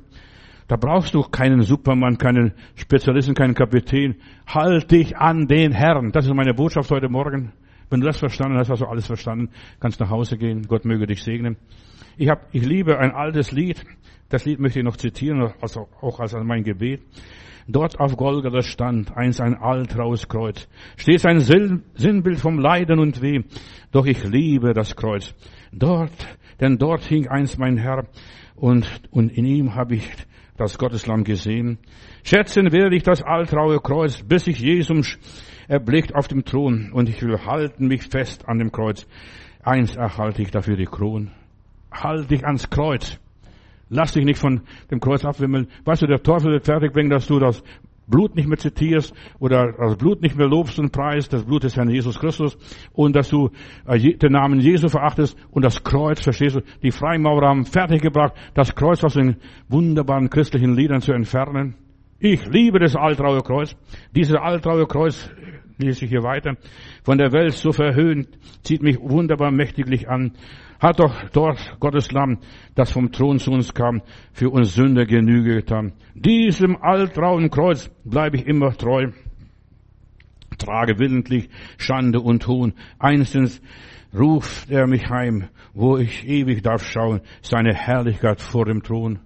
Da brauchst du keinen Supermann, keinen Spezialisten, keinen Kapitän. Halt dich an den Herrn. Das ist meine Botschaft heute Morgen. Wenn du das verstanden hast, hast du alles verstanden, kannst nach Hause gehen. Gott möge dich segnen. Ich, hab, ich liebe ein altes Lied. Das Lied möchte ich noch zitieren, also auch als mein Gebet. Dort auf Golgatha stand einst ein altraues Kreuz. Steht ein Sinnbild vom Leiden und Weh. Doch ich liebe das Kreuz. Dort, denn dort hing einst mein Herr und, und in ihm habe ich das Gotteslamm gesehen. Schätzen werde ich das altraue Kreuz, bis ich Jesus erblickt auf dem Thron und ich will halten mich fest an dem Kreuz. Eins erhalte ich dafür die Kron. Halt dich ans Kreuz. Lass dich nicht von dem Kreuz abwimmeln. Weißt du, der Teufel wird fertig bringen, dass du das Blut nicht mehr zitierst oder das Blut nicht mehr lobst und preist, das Blut des Herrn Jesus Christus und dass du äh, den Namen Jesu verachtest und das Kreuz, verstehst du, die Freimaurer haben fertiggebracht, das Kreuz aus den wunderbaren christlichen Liedern zu entfernen. Ich liebe das altraue Kreuz. Dieses altraue Kreuz, lese ich hier weiter, von der Welt so verhöhnt, zieht mich wunderbar mächtiglich an. Hat doch dort Gottes Lamm, das vom Thron zu uns kam, für uns Sünder Genüge getan. Diesem altrauen Kreuz bleibe ich immer treu. Trage willentlich Schande und Hohn. Einstens ruft er mich heim, wo ich ewig darf schauen, seine Herrlichkeit vor dem Thron.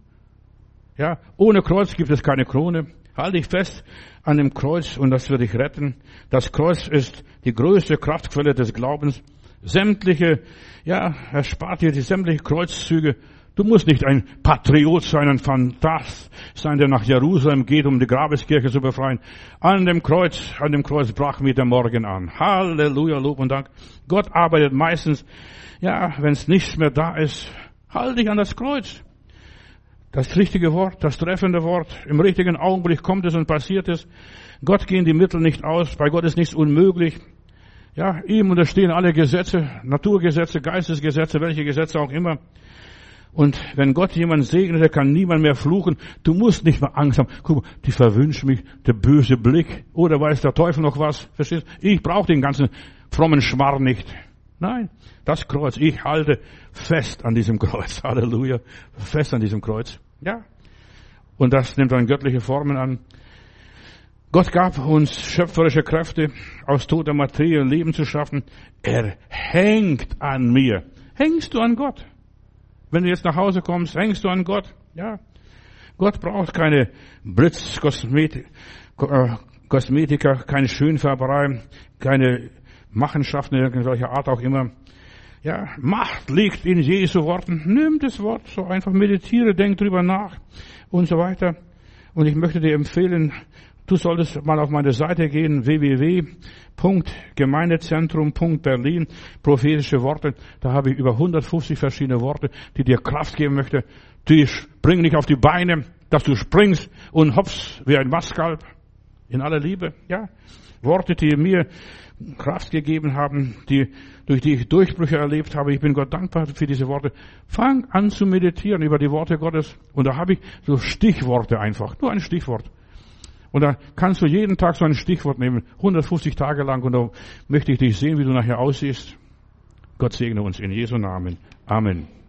Ja, ohne Kreuz gibt es keine Krone. Halte dich fest an dem Kreuz und das wird dich retten. Das Kreuz ist die größte Kraftquelle des Glaubens. Sämtliche, ja, er spart dir die sämtliche Kreuzzüge. Du musst nicht ein Patriot sein, ein Phantast sein, der nach Jerusalem geht, um die Grabeskirche zu befreien. An dem Kreuz, an dem Kreuz brach mir der Morgen an. Halleluja, Lob und Dank. Gott arbeitet meistens, ja, wenn es nichts mehr da ist, halte dich an das Kreuz. Das richtige Wort, das treffende Wort, im richtigen Augenblick kommt es und passiert es. Gott gehen die Mittel nicht aus, bei Gott ist nichts unmöglich. Ja, ihm unterstehen alle Gesetze, Naturgesetze, Geistesgesetze, welche Gesetze auch immer. Und wenn Gott jemanden segnet, der kann niemand mehr fluchen. Du musst nicht mehr Angst haben. Guck mal, die verwünscht mich, der böse Blick. Oder weiß der Teufel noch was? Verstehst? Ich brauche den ganzen frommen Schmarr nicht. Nein, das Kreuz. Ich halte fest an diesem Kreuz. <laughs> Halleluja. Fest an diesem Kreuz. Ja. Und das nimmt dann göttliche Formen an. Gott gab uns schöpferische Kräfte, aus toter Materie Leben zu schaffen. Er hängt an mir. Hängst du an Gott? Wenn du jetzt nach Hause kommst, hängst du an Gott. Ja. Gott braucht keine Blitzkosmetika, keine Schönfärberei, keine Machenschaften irgendwelcher Art auch immer. Ja, Macht liegt in Jesu Worten. Nimm das Wort so einfach, meditiere, denk drüber nach und so weiter. Und ich möchte dir empfehlen, Du solltest mal auf meine Seite gehen, www.gemeindezentrum.berlin, prophetische Worte. Da habe ich über 150 verschiedene Worte, die dir Kraft geben möchte. Die bringen dich auf die Beine, dass du springst und hopfst wie ein Mastkalb. In aller Liebe, ja. Worte, die mir Kraft gegeben haben, die, durch die ich Durchbrüche erlebt habe. Ich bin Gott dankbar für diese Worte. Fang an zu meditieren über die Worte Gottes. Und da habe ich so Stichworte einfach. Nur ein Stichwort. Und da kannst du jeden Tag so ein Stichwort nehmen, 150 Tage lang, und da möchte ich dich sehen, wie du nachher aussiehst. Gott segne uns in Jesu Namen. Amen.